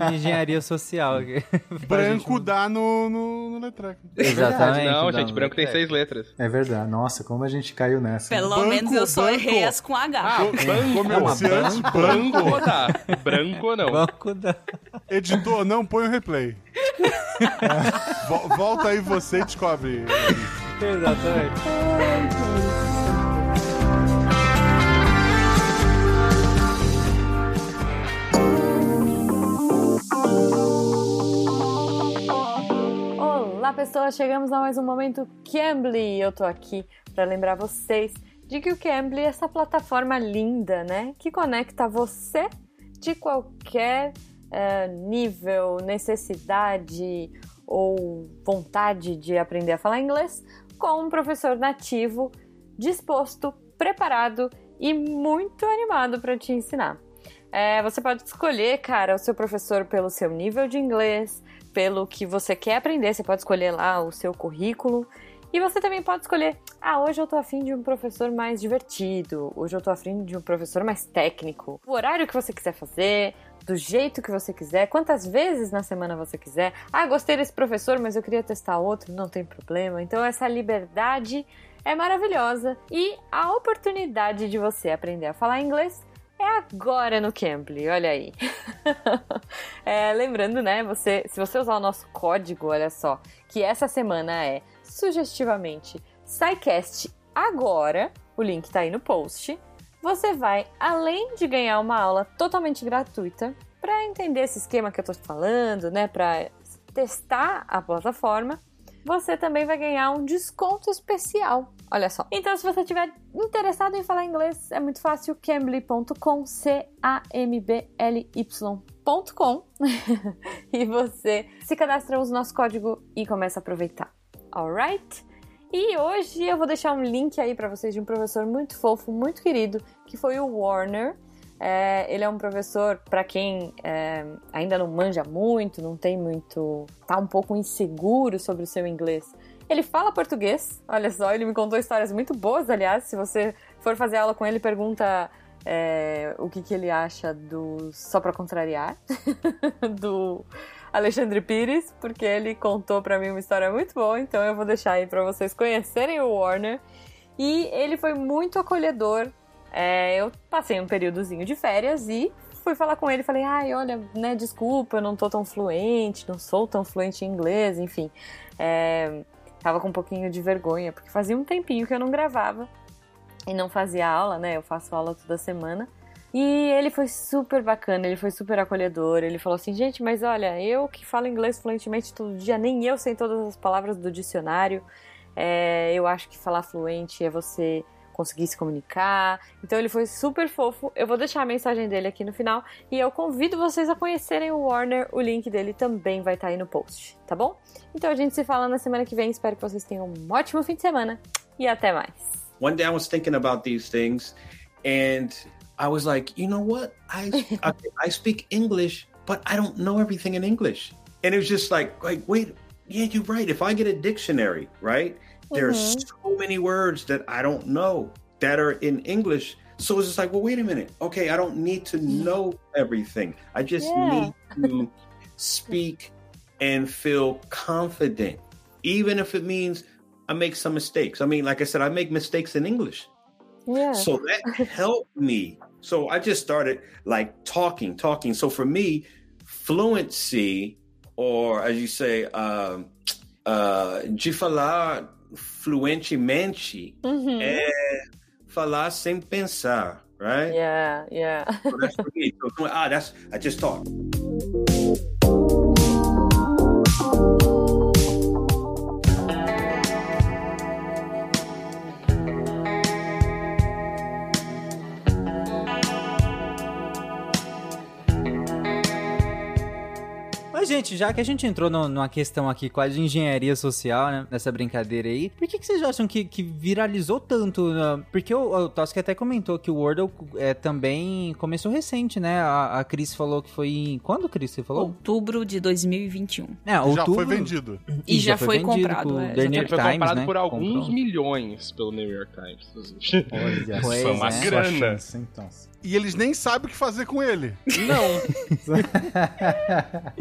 Engenharia social. branco gente... dá no, no, no letreco. Exatamente. Não, gente, branco tem seis letras. É verdade. Nossa, como a gente caiu nessa. Pelo banco, menos eu só banco. errei as com H. Ah, banco, comerciante, branco dá. Branco não. Banco dá. Editor, não põe o replay. Volta aí você e descobre. Exatamente. Olá, pessoas! Chegamos a mais um momento Cambly. Eu tô aqui para lembrar vocês de que o Cambly é essa plataforma linda, né? Que conecta você de qualquer uh, nível, necessidade ou vontade de aprender a falar inglês com um professor nativo disposto, preparado e muito animado para te ensinar. É, você pode escolher, cara, o seu professor pelo seu nível de inglês, pelo que você quer aprender. Você pode escolher lá o seu currículo. E você também pode escolher, ah, hoje eu tô afim de um professor mais divertido, hoje eu tô afim de um professor mais técnico. O horário que você quiser fazer, do jeito que você quiser, quantas vezes na semana você quiser. Ah, gostei desse professor, mas eu queria testar outro, não tem problema. Então essa liberdade é maravilhosa e a oportunidade de você aprender a falar inglês é agora no Cambly, olha aí. é, lembrando, né, você, se você usar o nosso código, olha só, que essa semana é sugestivamente SciCast agora, o link tá aí no post, você vai, além de ganhar uma aula totalmente gratuita, para entender esse esquema que eu tô falando, né, para testar a plataforma, você também vai ganhar um desconto especial. Olha só. Então, se você estiver interessado em falar inglês, é muito fácil. Cambly.com, C-A-M-B-L-Y.com. e você se cadastra, usa o nosso código e começa a aproveitar. Alright? E hoje eu vou deixar um link aí para vocês de um professor muito fofo, muito querido, que foi o Warner. É, ele é um professor, para quem é, ainda não manja muito, não tem muito. tá um pouco inseguro sobre o seu inglês. Ele fala português, olha só, ele me contou histórias muito boas, aliás. Se você for fazer aula com ele, pergunta é, o que, que ele acha do Só Pra Contrariar, do Alexandre Pires, porque ele contou para mim uma história muito boa, então eu vou deixar aí para vocês conhecerem o Warner. E ele foi muito acolhedor. É, eu passei um períodozinho de férias e fui falar com ele, falei, ai, olha, né, desculpa, eu não tô tão fluente, não sou tão fluente em inglês, enfim. É, tava com um pouquinho de vergonha, porque fazia um tempinho que eu não gravava e não fazia aula, né? Eu faço aula toda semana. E ele foi super bacana, ele foi super acolhedor. Ele falou assim: gente, mas olha, eu que falo inglês fluentemente todo dia, nem eu sei todas as palavras do dicionário. É, eu acho que falar fluente é você conseguir se comunicar. Então ele foi super fofo. Eu vou deixar a mensagem dele aqui no final e eu convido vocês a conhecerem o Warner. O link dele também vai estar aí no post, tá bom? Então a gente se fala na semana que vem. Espero que vocês tenham um ótimo fim de semana e até mais. One day I was thinking about these things and I was like, you know what? I, I speak English, but I don't know everything in English. And it was just like, like, wait, yeah, you're right. If I get a dictionary, right, mm-hmm. there's so many words that I don't know that are in English. So it's just like, well, wait a minute. Okay, I don't need to know everything. I just yeah. need to speak and feel confident, even if it means I make some mistakes. I mean, like I said, I make mistakes in English. Yeah. So that helped me so I just started like talking, talking. So for me, fluency, or as you say, um, uh, falar fluentemente mm-hmm. é falar sem pensar, right? Yeah, yeah. so that's for me. So, ah, that's I just talked. Gente, já que a gente entrou no, numa questão aqui quase de engenharia social, né? Nessa brincadeira aí, por que, que vocês acham que, que viralizou tanto? Né? Porque o, o Tosca até comentou que o Wordle é, também começou recente, né? A, a Cris falou que foi em. Quando, Cris? Você falou? Outubro de 2021. É, já outubro... foi vendido. E, e já, já, foi, foi comprado. É, The New York foi Times, comprado né? por alguns Comprou. milhões pelo New York Times. Olha, foi uma é. grana. Chance, então e eles nem sabem o que fazer com ele. Não.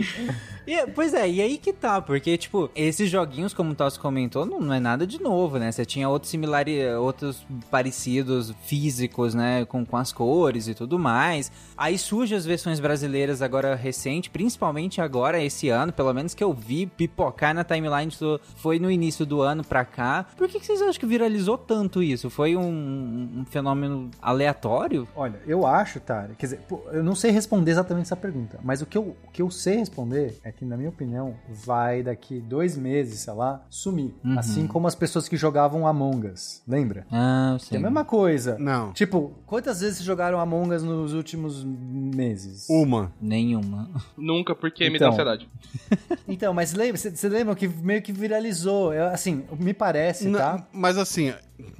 e, pois é, e aí que tá, porque, tipo, esses joguinhos, como o Toss comentou, não, não, é nada de novo, né? Você tinha outros similares, outros parecidos físicos, né? Com, com as cores e tudo mais. Aí surgem as versões brasileiras agora recente, principalmente agora, esse ano, pelo menos que eu vi pipocar na timeline, foi no início do ano pra cá. Por que, que vocês acham que viralizou tanto isso? Foi um, um fenômeno aleatório? Olha, eu acho, tá? Quer dizer, eu não sei responder exatamente essa pergunta, mas o que, eu, o que eu sei responder é que, na minha opinião, vai daqui dois meses, sei lá, sumir. Uhum. Assim como as pessoas que jogavam Among Us, lembra? Ah, sim. É a mesma coisa. Não. Tipo, quantas vezes jogaram Among Us nos últimos meses? Uma. Nenhuma. Nunca, porque então, me dá então. ansiedade. então, mas lembra, você lembra que meio que viralizou? Eu, assim, me parece, não, tá? Mas assim,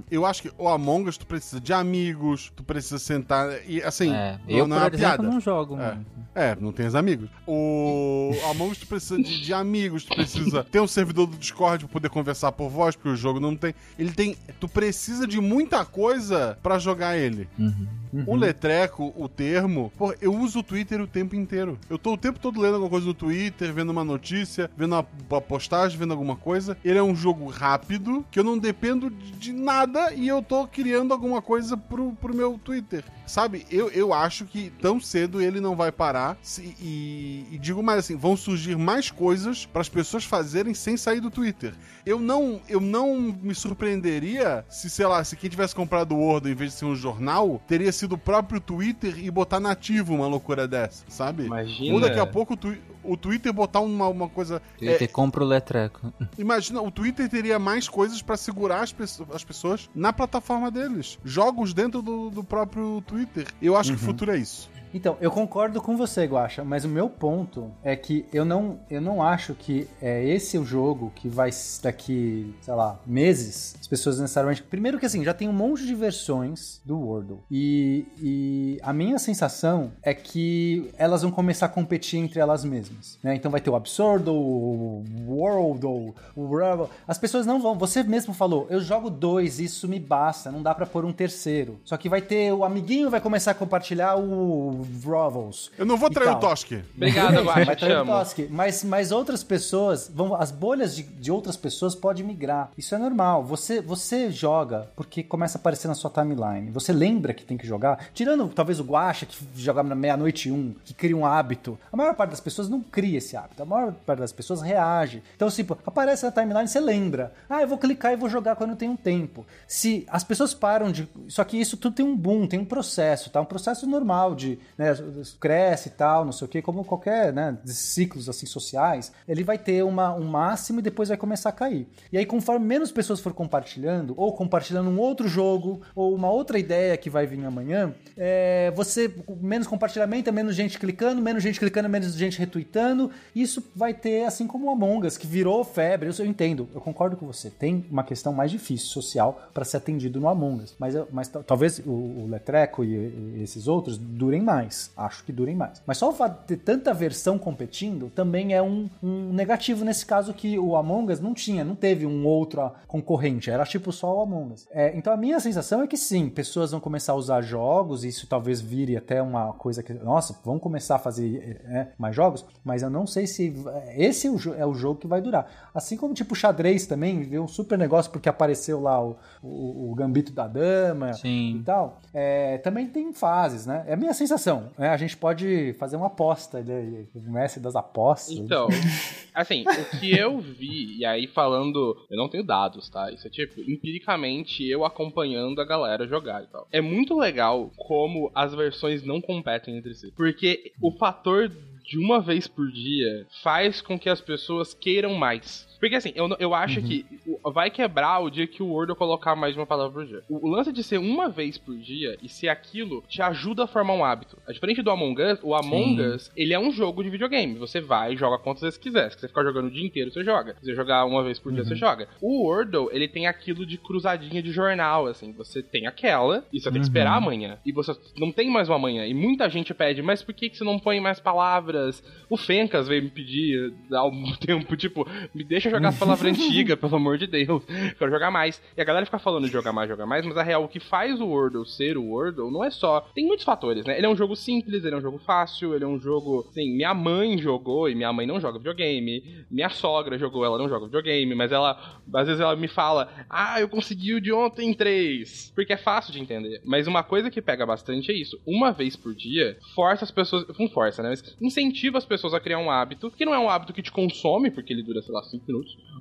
eu acho que o Among Us tu precisa de amigos, tu precisa sentar e assim, é, não, eu, não é exemplo, piada. não jogo, é. É, não tem os amigos. O Among Us tu precisa de, de, amigos, tu precisa ter um servidor do Discord pra poder conversar por voz, porque o jogo não tem. Ele tem. Tu precisa de muita coisa para jogar ele. Uhum. Uhum. O letreco, o termo, pô, eu uso o Twitter o tempo inteiro. Eu tô o tempo todo lendo alguma coisa no Twitter, vendo uma notícia, vendo uma, uma postagem, vendo alguma coisa. Ele é um jogo rápido, que eu não dependo de, de nada e eu tô criando alguma coisa pro, pro meu Twitter. Sabe, eu, eu acho que tão cedo ele não vai parar. Se, e, e, digo mais assim: vão surgir mais coisas para as pessoas fazerem sem sair do Twitter. Eu não, eu não me surpreenderia se, sei lá, se quem tivesse comprado o Word em vez de ser um jornal, teria sido o próprio Twitter e botar nativo uma loucura dessa, sabe? Imagina. Ou daqui a pouco o, o Twitter botar uma, uma coisa. Twitter é, compra o letreco. Imagina, o Twitter teria mais coisas para segurar as, pe as pessoas na plataforma deles. Jogos dentro do, do próprio Twitter. Eu acho uhum. que o futuro é isso. Então, eu concordo com você, Guaxa, mas o meu ponto é que eu não, eu não acho que é esse o jogo que vai daqui, sei lá, meses, as pessoas necessariamente. Primeiro que assim, já tem um monte de versões do Wordle. E, e a minha sensação é que elas vão começar a competir entre elas mesmas. Né? Então vai ter o Absurdo, o World, o Rubble. As pessoas não vão. Você mesmo falou, eu jogo dois, isso me basta, não dá para pôr um terceiro. Só que vai ter o amiguinho vai começar a compartilhar o Rovels. Eu não vou trair o Toski. Obrigado, Guaxa, Vai trair o Toski. Mas, mas outras pessoas, vão, as bolhas de, de outras pessoas podem migrar. Isso é normal. Você, você joga porque começa a aparecer na sua timeline. Você lembra que tem que jogar. Tirando talvez o Guaxa, que jogava na meia-noite um, que cria um hábito. A maior parte das pessoas não cria esse hábito. A maior parte das pessoas reage. Então, tipo, aparece na timeline, você lembra. Ah, eu vou clicar e vou jogar quando tem um tempo. Se as pessoas param de. Só que isso tudo tem um boom, tem um processo, tá? Um processo normal de né, cresce e tal, não sei o que, como qualquer, né, ciclos assim sociais, ele vai ter uma, um máximo e depois vai começar a cair. E aí, conforme menos pessoas for compartilhando, ou compartilhando um outro jogo, ou uma outra ideia que vai vir amanhã, é, você, menos compartilhamento, é menos gente clicando, menos gente clicando, menos gente retweetando, isso vai ter, assim como o Among Us, que virou febre, eu, eu entendo, eu concordo com você, tem uma questão mais difícil social para ser atendido no Among Us, mas, mas talvez o, o Letreco e, e esses outros durem mais mais. Acho que durem mais. Mas só o fato de ter tanta versão competindo também é um, um negativo nesse caso que o Among Us não tinha, não teve um outro concorrente. Era tipo só o Among Us. É, então a minha sensação é que sim, pessoas vão começar a usar jogos, e isso talvez vire até uma coisa que, nossa, vão começar a fazer é, mais jogos, mas eu não sei se esse é o, é o jogo que vai durar. Assim como tipo xadrez também, viu um super negócio porque apareceu lá o, o, o Gambito da Dama sim. e tal. É, também tem fases, né? É a minha sensação é, a gente pode fazer uma aposta, né? o mestre das apostas. Então, assim, o que eu vi, e aí falando, eu não tenho dados, tá? Isso é tipo, empiricamente eu acompanhando a galera jogar e tal. É muito legal como as versões não competem entre si. Porque o fator de uma vez por dia faz com que as pessoas queiram mais. Porque assim, eu, eu acho uhum. que vai quebrar o dia que o Word colocar mais de uma palavra por dia. O, o, lance de ser uma vez por dia e ser aquilo te ajuda a formar um hábito. A diferente do Among Us, o Among Sim. Us, ele é um jogo de videogame. Você vai e joga quantas vezes quiser. Se você ficar jogando o dia inteiro, você joga. Se você jogar uma vez por dia, uhum. você joga. O Wordle, ele tem aquilo de cruzadinha de jornal, assim. Você tem aquela e você uhum. tem que esperar uhum. amanhã. E você não tem mais uma amanhã. E muita gente pede, mas por que, que você não põe mais palavras? O Fencas veio me pedir há algum tempo, tipo, me deixa jogar as palavras antigas, pelo amor de Deus. Quero jogar mais. E a galera fica falando de jogar mais, jogar mais, mas a real, o que faz o Wordle ser o Wordle não é só. Tem muitos fatores, né? Ele é um jogo simples, ele é um jogo fácil, ele é um jogo. Sim, minha mãe jogou e minha mãe não joga videogame. Minha sogra jogou, ela não joga videogame, mas ela. Às vezes ela me fala, ah, eu consegui o de ontem em três. Porque é fácil de entender. Mas uma coisa que pega bastante é isso. Uma vez por dia, força as pessoas. Não força, né? Mas incentiva as pessoas a criar um hábito, que não é um hábito que te consome, porque ele dura, sei lá, 5 minutos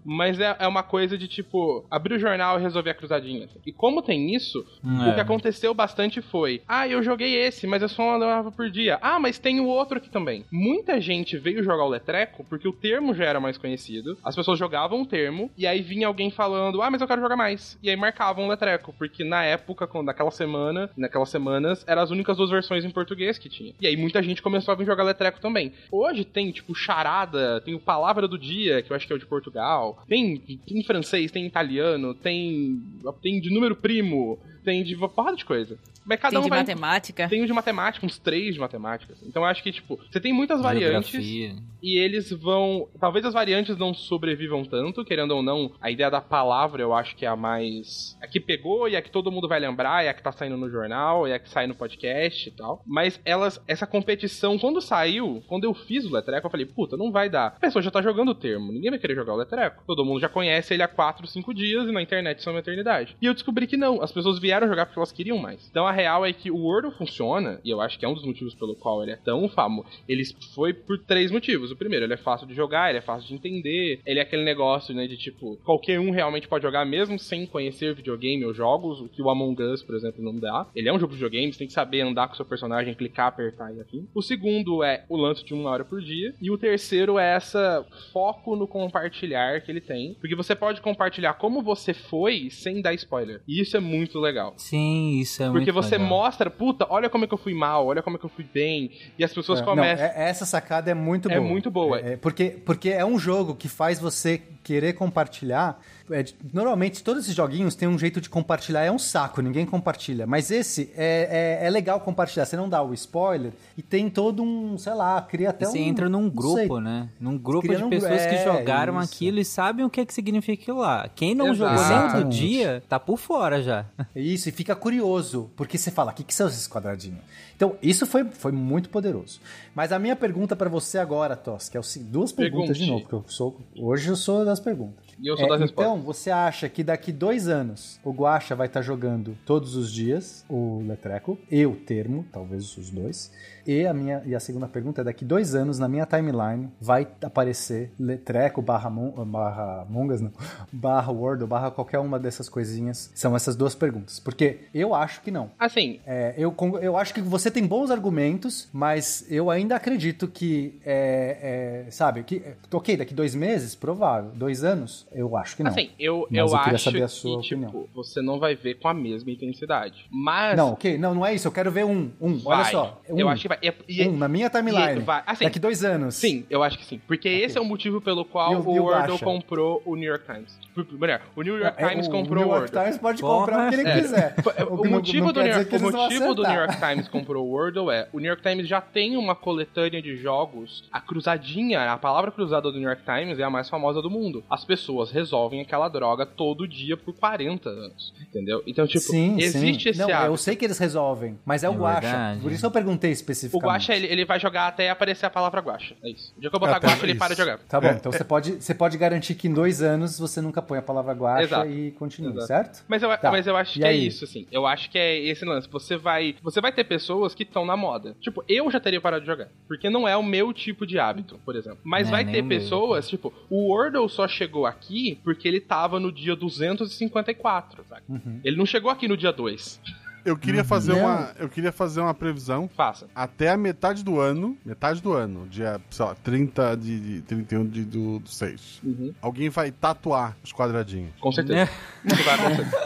mas é, é uma coisa de tipo, abrir o jornal e resolver a cruzadinha. E como tem isso, é. o que aconteceu bastante foi: ah, eu joguei esse, mas eu só andava por dia. Ah, mas tem o outro aqui também. Muita gente veio jogar o Letreco porque o termo já era mais conhecido, as pessoas jogavam o termo, e aí vinha alguém falando: ah, mas eu quero jogar mais. E aí marcavam o Letreco, porque na época, naquela semana, naquelas semanas, eram as únicas duas versões em português que tinha. E aí muita gente começou a vir jogar Letreco também. Hoje tem, tipo, charada, tem o Palavra do Dia, que eu acho que é o de Portugal. Tem, tem francês, tem italiano, tem, tem de número primo, tem de uma porrada de coisa. Mas cada tem um de vai... matemática. Tem um de matemática, uns três de matemática. Então eu acho que, tipo, você tem muitas variantes. E eles vão. Talvez as variantes não sobrevivam tanto, querendo ou não. A ideia da palavra eu acho que é a mais. A que pegou e a que todo mundo vai lembrar, é a que tá saindo no jornal, é a que sai no podcast e tal. Mas elas. Essa competição, quando saiu, quando eu fiz o Letreco, eu falei, puta, não vai dar. A pessoa já tá jogando o termo. Ninguém vai querer jogar o Letreco. Todo mundo já conhece ele há 4, 5 dias e na internet são uma eternidade. E eu descobri que não. As pessoas vieram vieram jogar porque elas queriam mais. Então a real é que o Wordle funciona, e eu acho que é um dos motivos pelo qual ele é tão famoso. Ele foi por três motivos. O primeiro, ele é fácil de jogar, ele é fácil de entender, ele é aquele negócio, né, de tipo, qualquer um realmente pode jogar mesmo sem conhecer videogame ou jogos, o que o Among Us, por exemplo, não dá. Ele é um jogo de videogame, você tem que saber andar com o seu personagem, clicar, apertar e afim. O segundo é o lance de uma hora por dia. E o terceiro é essa foco no compartilhar que ele tem. Porque você pode compartilhar como você foi sem dar spoiler. E isso é muito legal. Sim, isso é Porque muito você legal. mostra, puta, olha como é que eu fui mal, olha como é que eu fui bem. E as pessoas É, começam. não, é- essa sacada é muito É boa. muito boa. É, é porque, porque é um jogo que faz você querer compartilhar. É, de- normalmente, todos esses joguinhos têm um jeito de compartilhar, é um saco, ninguém compartilha. Mas esse é, é, é legal compartilhar. Você não dá o spoiler e tem todo um, sei lá, cria até Você um. entra num grupo, né? Num grupo de num pessoas que é, jogaram isso. aquilo e sabem o que, é que significa aquilo lá. Quem não jogou nem do Exatamente. dia, tá por fora já. Isso, e fica curioso, porque você fala, o que, que são esses quadradinhos? Então, isso foi, foi muito poderoso. Mas a minha pergunta pra você agora, Tos, que é o, duas perguntas de Pergunte. novo, porque eu sou, hoje eu sou das perguntas. E eu sou É, das respostas. então, você acha que daqui dois anos o Guaxa vai estar jogando todos os dias o Letreco e o Termo, talvez os dois. E a, minha, e a segunda pergunta é: daqui dois anos, na minha timeline, vai aparecer Letreco barra, Mon, barra Mongas, não, barra Wordle, barra qualquer uma dessas coisinhas? São essas duas perguntas. Porque eu acho que não. Assim, É, eu, eu acho que você tem bons argumentos, mas eu ainda acredito que, é, é, sabe, que, ok, daqui dois meses, provável, dois anos, eu acho que não. assim, eu, Mas eu, eu queria acho saber a que, sua tipo, opinião. você não vai ver com a mesma intensidade. Mas. Não, ok, não, não é isso, eu quero ver um, um, olha vai. só. Um, Eu acho que vai. E- e- um, na minha timeline, vai- assim, daqui dois anos. Sim, eu acho que sim. Porque esse é o motivo pelo qual o- o, o Wordle comprou o New York Times. Melhor, o New York É, Times o comprou New o York Wordle. Times pode Porra, comprar o que ele É. quiser. O, que não- motivo, do New, York, que o motivo do New. York Times comprou o Wordle é o New York Times já tem uma coletânea de jogos. A cruzadinha, a palavra cruzada do New York Times é a mais famosa do mundo. As pessoas resolvem aquela droga todo dia por 40 anos. Entendeu? Então, tipo, sim, existe sim. esse não, hábito. Eu sei que eles resolvem, mas é o É Guacha. verdade. Por isso eu perguntei O especificamente. Guacha, ele, ele vai jogar até aparecer a palavra Guacha. É isso. O dia que eu botar Até Guacha, ele para de jogar. Tá bom, É, então você, pode, você pode garantir que em dois anos você nunca põe a palavra guacha Exato. e continua, Exato. certo? Mas eu, Tá. mas eu acho E que é aí? isso, assim. Eu acho que é esse lance. Você vai, você vai ter pessoas que estão na moda. Tipo, eu já teria parado de jogar. Porque não é o meu tipo de hábito, por exemplo. Mas É, vai ter pessoas, tipo, o Wordle só chegou aqui porque ele tava no dia 254, sabe? Uhum. Ele não chegou aqui no dia 2. Eu queria fazer Não. uma, eu queria fazer uma previsão Faça. até a metade do ano, metade do ano, dia, sei lá, 30 de, de 31 de, do, do 6. Uhum. Alguém vai tatuar os quadradinhos. Com certeza. É. Isso vai acontecer.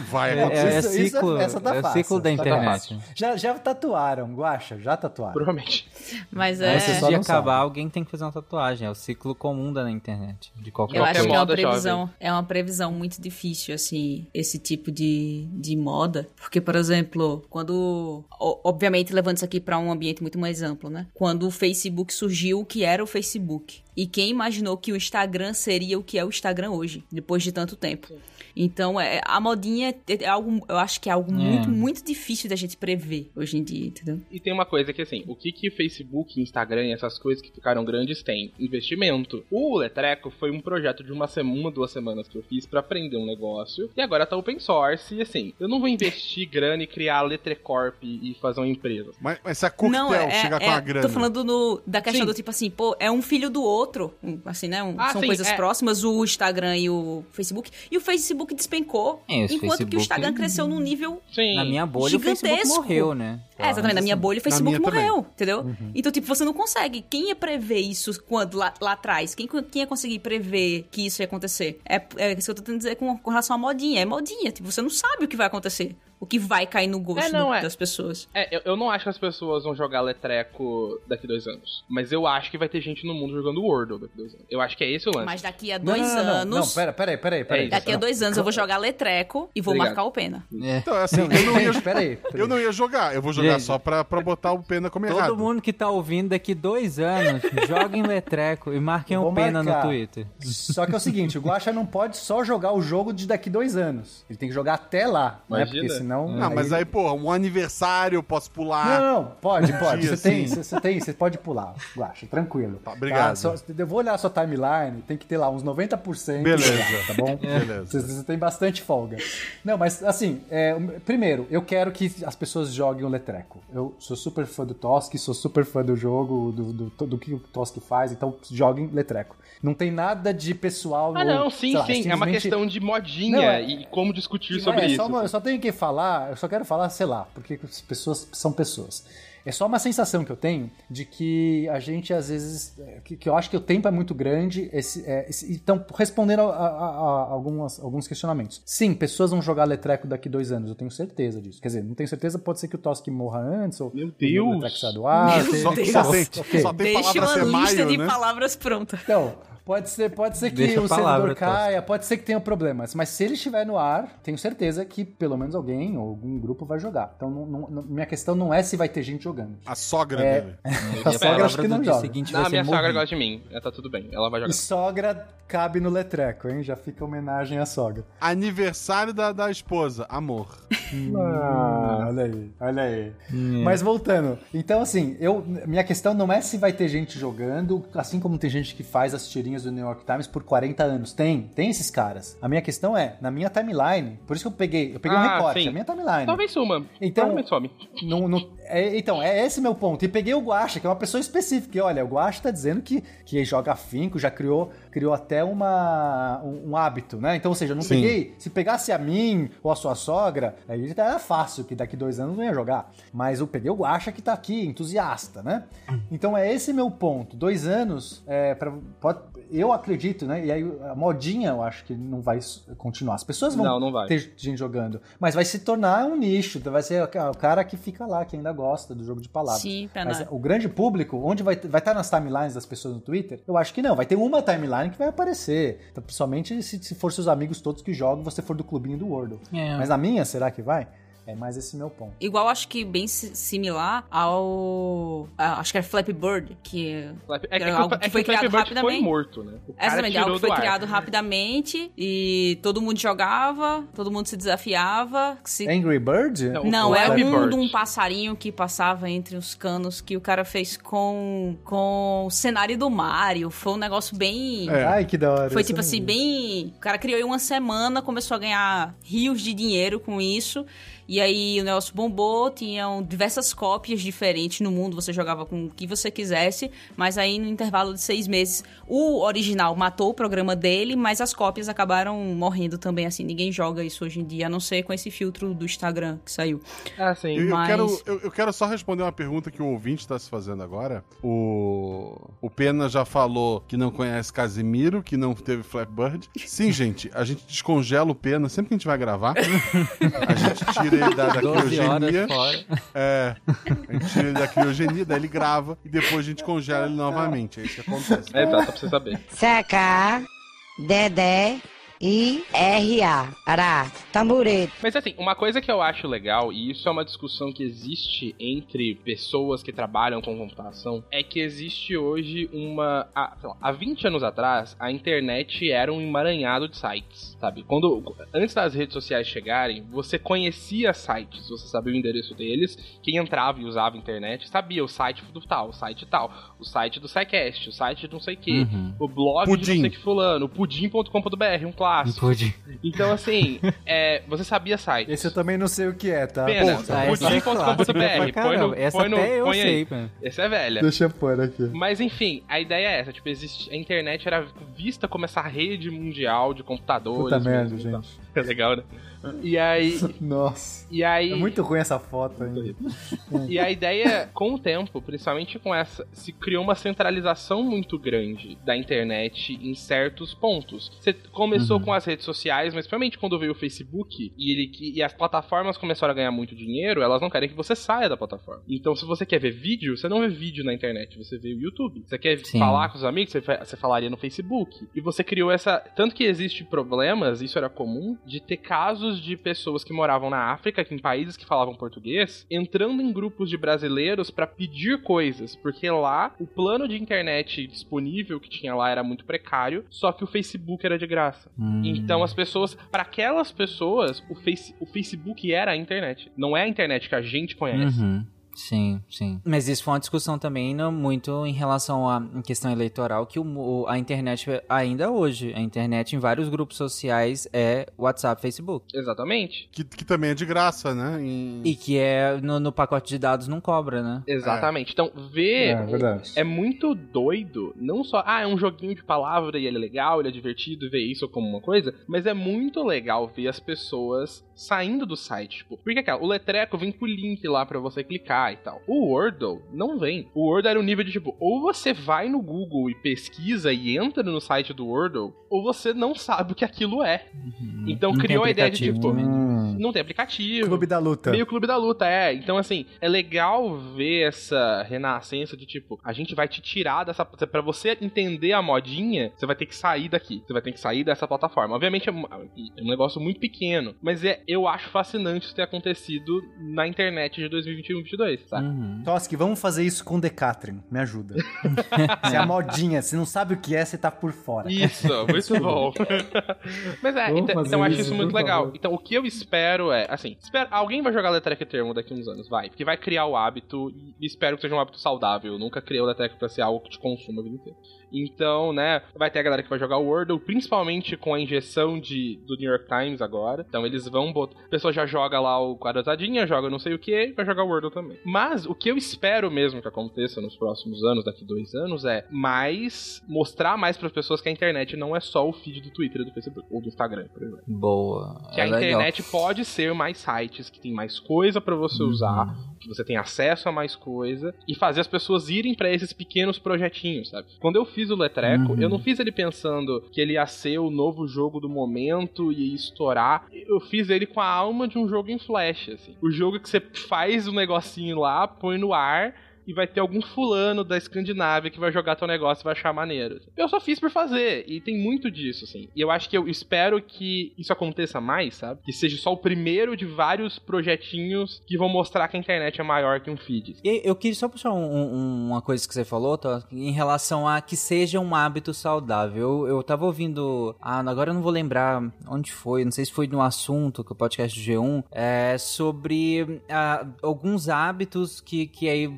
Vai É, acontecer. é Isso- isso- ciclo, essa tá é o fácil, ciclo da tá internet. Já, já tatuaram, guacha, já tatuaram. Provavelmente. Mas é. Antes de acabar, sabe. alguém tem que fazer uma tatuagem. É o ciclo comum da internet. De qualquer Eu Qualquer acho que é uma previsão, é uma previsão muito difícil, assim, esse tipo de, de moda. Porque, por exemplo, quando. Obviamente, levando isso aqui para um ambiente muito mais amplo, né? Quando o Facebook surgiu, o que era o Facebook? E quem imaginou que o Instagram seria o que é o Instagram hoje, depois de tanto tempo? Então, é, a modinha é, é algo, eu acho que é algo muito, muito difícil da gente prever hoje em dia, entendeu? E tem uma coisa que assim, o que que Facebook, Instagram e essas coisas que ficaram grandes têm? Investimento. O Letreco foi um projeto de uma semana, duas semanas que eu fiz pra aprender um negócio. E agora tá open source. E assim, eu não vou investir grana e criar a Letrecorp e fazer uma empresa. Mas, mas se a Coquetel Não, é, chegar é, com a grana. Tô falando no- da questão Sim. do tipo assim, pô, é um filho do outro, assim, né? um- Ah, são sim, coisas é. próximas, o Instagram e o Facebook. E o Facebook despencou, É, enquanto que o Facebook- Instagram cresceu num nível... Sim. Na minha bolha, o Facebook Gigantesco. morreu, né? É, exatamente, na minha bolha o Facebook minha também. morreu, entendeu? Então, tipo, você não consegue. Quem ia prever isso quando lá, lá atrás? Quem, quem ia conseguir prever que isso ia acontecer? É, é isso que eu tô tentando dizer com, com relação à modinha. É modinha, tipo, você não sabe o que vai acontecer. O que vai cair no gosto É, não, do- é. das pessoas. É, eu, eu não acho que as pessoas vão jogar Letreco daqui dois anos. Mas eu acho que vai ter gente no mundo jogando Wordle daqui dois anos. Eu acho que é esse o lance. Mas daqui a dois não, não, anos... Não, pera, pera aí, pera aí, pera aí. É Daqui a dois anos eu vou jogar Letreco e vou Obrigado. marcar o pena. É. Então, assim, eu não ia, Pera aí, pera aí. eu não ia jogar. Eu vou jogar Gente. só pra, pra botar o pena como Todo errado. mundo que tá ouvindo daqui dois anos, joguem Letreco e marquem o pena marcar. no Twitter. Só que é o seguinte, o Guacha não pode só jogar o jogo de daqui dois anos. Ele tem que jogar até lá, né? Imagina. Porque senão. Não, aí... mas aí, pô, um aniversário eu posso pular. Não, não, pode, pode. Você tem, assim. você tem, você pode pular, Guaxa, tranquilo. Tá, obrigado. Só- eu vou olhar a sua timeline, tem que ter lá uns 90%. Beleza. tá bom? Beleza. Você, você tem bastante folga. Não, mas assim, é, primeiro, eu quero que as pessoas joguem o Letreco. Eu sou super fã do Tosk, sou super fã do jogo, do, do, do que o Tosk faz, então joguem Letreco. Não tem nada de pessoal. Ah, ou, não, sim, lá, sim. É uma simplesmente- questão de modinha Não, é- e como discutir não, sobre é isso. só uma- eu só tenho que falar, eu só quero falar, sei lá, porque as pessoas são pessoas. É só uma sensação que eu tenho de que a gente, às vezes, é, que, que eu acho que o tempo é muito grande. Esse, é, esse- então, respondendo a, a- a- algumas, alguns questionamentos. Sim, pessoas vão jogar Letreco daqui dois anos, eu tenho certeza disso. Quer dizer, não tenho certeza, pode ser que o Tosk morra antes, ou Meu o Deus. Letreco saia do ar. Meu Deus. só tem, Ok. só tem Deixa uma lista maio, de né? palavras pronta. Então, pode ser, pode ser que Deixa o servidor caia, pode ser que tenha problemas, mas se ele estiver no ar, tenho certeza que pelo menos alguém ou algum grupo vai jogar. Então, não- não- minha questão não é se vai ter gente jogando. A sogra É. dele. A sogra acho que não joga. seguinte Não, minha ser sogra gosta de mim. É, tá tudo bem. Ela vai jogar. E sogra cabe no letreco, hein? Já fica homenagem à sogra. Aniversário da, da esposa, amor. Ah, olha aí, olha aí. Mas voltando, então assim, eu, minha questão não é se vai ter gente jogando, assim como tem gente que faz as tirinhas do New York Times por 40 anos. Tem, tem esses caras. A minha questão é, na minha timeline, por isso que eu peguei, eu peguei um Ah, recorte, sim. a minha timeline. Talvez suma. Então- Provavelmente some. Não, não- é, então, é esse meu ponto. E peguei o Guacha, que é uma pessoa específica. E olha, o Guacha tá dizendo que, que joga afinco, já criou, criou até uma, um, um hábito, né? Então, ou seja, eu não Sim. peguei. Se pegasse a mim ou a sua sogra, aí era fácil, que daqui dois anos não ia jogar. Mas eu peguei o Guacha que tá aqui, entusiasta, né? Então é esse meu ponto. Dois anos, é, pra, pode, eu acredito, né? E aí a modinha eu acho que não vai continuar. As pessoas vão Não, não vai. ter gente jogando. Mas vai se tornar um nicho, vai ser o cara que fica lá, que ainda gosta do jogo de palavras. Sim, Mas pena. o grande público, onde vai vai estar nas timelines das pessoas no Twitter? Eu acho que não. Vai ter uma timeline que vai aparecer. Então, principalmente se, se for seus amigos todos que jogam, você for do clubinho do Wordle. É. Mas na minha, será que vai? É mais esse meu ponto. Igual acho que bem si- similar ao. a- acho que era Flappy Bird, que. Flap- É que, Era o- algo é que que foi Flappy criado Bird foi rapidamente. morto, né? O cara Exatamente, algo que foi ar. criado rapidamente e todo mundo jogava, todo mundo se desafiava. que se- Angry Bird? Não, é um Bird. de um passarinho que passava entre os canos que o cara fez com, com o cenário do Mario. Foi um negócio bem. É. Ai, que da hora. Foi tipo assim, bem. O cara criou em uma semana, começou a ganhar rios de dinheiro com isso. E aí o negócio bombou, tinham diversas cópias diferentes no mundo, você jogava com o que você quisesse, mas aí no intervalo de seis meses o original matou o programa dele, mas as cópias acabaram morrendo também, assim, ninguém joga isso hoje em dia, a não ser com esse filtro do Instagram que saiu. Ah, sim. Eu, eu Mas- quero, eu, eu quero só responder uma pergunta que o ouvinte está se fazendo agora. O, o Pena já falou que não conhece Casimiro, que não teve Flapbird. Sim, gente, a gente descongela o Pena sempre que a gente vai gravar. A gente tira ele da, da 12 horas criogenia. É, a gente tira ele da criogenia, daí ele grava e depois a gente congela ele novamente. É isso que acontece. É, tá, só pra você saber. CK, Dedé e RA. Ará, tamborete. Mas assim, uma coisa que eu acho legal, e isso é uma discussão que existe entre pessoas que trabalham com computação, é que existe hoje uma. Há, lá, há 20 anos atrás, a internet era um emaranhado de sites, sabe? Quando. Antes das redes sociais chegarem, você conhecia sites, você sabia o endereço deles, quem entrava e usava a internet sabia o site do tal, o site tal, o site do SciCast, o site de não sei o que, Uhum. o blog de Pudim. não sei que fulano, o pudim.com.br, um clássico. Pude. Então, assim, é, você sabia sites. Esse eu também não sei o que é, tá? Pena. Pô, Ah, essa é pudim.com.br, pra põe no-. Essa põe no- até eu põe aí. sei, mano. Essa é velha. Deixa eu pôr aqui. Mas enfim, a ideia é essa, tipo, existe, a internet era vista como essa rede mundial de computadores. Puta merda, gente. É legal, né? E aí, Nossa. e aí, É muito ruim essa foto ainda. e a ideia, com o tempo, principalmente com essa, se criou uma centralização muito grande da internet em certos pontos. Você começou Uhum. com as redes sociais, mas principalmente quando veio o Facebook e, ele, e as plataformas começaram a ganhar muito dinheiro, elas não querem que você saia da plataforma. Então, se você quer ver vídeo, você não vê vídeo na internet, você vê o YouTube. Você quer Sim. falar com os amigos, você, você falaria no Facebook. E você criou essa. Tanto que existe problemas, isso era comum, de ter casos de pessoas que moravam na África, que em países que falavam português, entrando em grupos de brasileiros para pedir coisas, porque lá o plano de internet disponível que tinha lá era muito precário, só que o Facebook era de graça. Hum. Então as pessoas, para aquelas pessoas, o, face, o Facebook era a internet. Não é a internet que a gente conhece. Uhum. Sim, sim. Mas isso foi uma discussão também no, muito em relação à questão eleitoral, que o, a internet, ainda hoje, a internet em vários grupos sociais é WhatsApp, Facebook. Exatamente. Que, que também é de graça, né? Em... E que é no, no, pacote de dados não cobra, né? Exatamente. É. Então, ver é, é, muito doido. Não só, ah, é um joguinho de palavra e ele é legal, ele é divertido, ver isso como uma coisa, mas é muito legal ver as pessoas saindo do site. Tipo, porque, cara, o Letreco vem com o link lá para você clicar e tal. O Wordle não vem. O Wordle era o nível de tipo, ou você vai no Google e pesquisa e entra no site do Wordle, ou você não sabe o que aquilo é. Uhum. Então não criou a ideia de tipo, hum. não tem aplicativo. Clube da luta. Meio clube da luta, é. Então, assim, é legal ver essa renascença de tipo, a gente vai te tirar dessa. para você entender a modinha, você vai ter que sair daqui. Você vai ter que sair dessa plataforma. Obviamente é um, é um negócio muito pequeno, mas é, eu acho fascinante isso ter acontecido na internet de 2021 e 2022, sabe? Uhum. Toski, vamos fazer isso com Decathlon. Me ajuda. se é a modinha, se não sabe o que é, você tá por fora. Isso, muito bom. Mas é, então, então eu acho isso muito legal. Favor. Então o que eu espero é, assim, espero, alguém vai jogar Letrek Termo daqui a uns anos, vai. Porque vai criar o hábito e espero que seja um hábito saudável. Eu nunca criei o Letrek pra ser algo que te consuma a vida inteira. Então, né, vai ter a galera que vai jogar o Wordle, principalmente com a injeção de, do New York Times agora. Então eles vão botar. A pessoa já joga lá o quadradinha, joga não sei o que, vai jogar o Wordle também. Mas o que eu espero mesmo que aconteça nos próximos anos, daqui dois anos, é mais mostrar mais para as pessoas que a internet não é só o feed do Twitter, do Facebook ou do Instagram, por exemplo. Boa. Que é a internet legal. pode ser mais sites, que tem mais coisa para você uhum. usar, que você tem acesso a mais coisa e fazer as pessoas irem para esses pequenos projetinhos, sabe? Quando eu fiz o Letreco, uhum. eu não fiz ele pensando que ele ia ser o novo jogo do momento e ia estourar. Eu fiz ele com a alma de um jogo em flash, assim. O jogo que você faz o um negocinho lá, põe no ar e vai ter algum fulano da Escandinávia que vai jogar teu negócio e vai achar maneiro. Eu só fiz por fazer, e tem muito disso, assim. E eu acho que eu espero que isso aconteça mais, sabe? Que seja só o primeiro de vários projetinhos que vão mostrar que a internet é maior que um feed. E eu queria só puxar um, um, uma coisa que você falou, tá? em relação a que seja um hábito saudável. Eu, eu tava ouvindo. Ah, agora eu não vou lembrar onde foi, não sei se foi no assunto, que o podcast do G1, é sobre ah, alguns hábitos que, que aí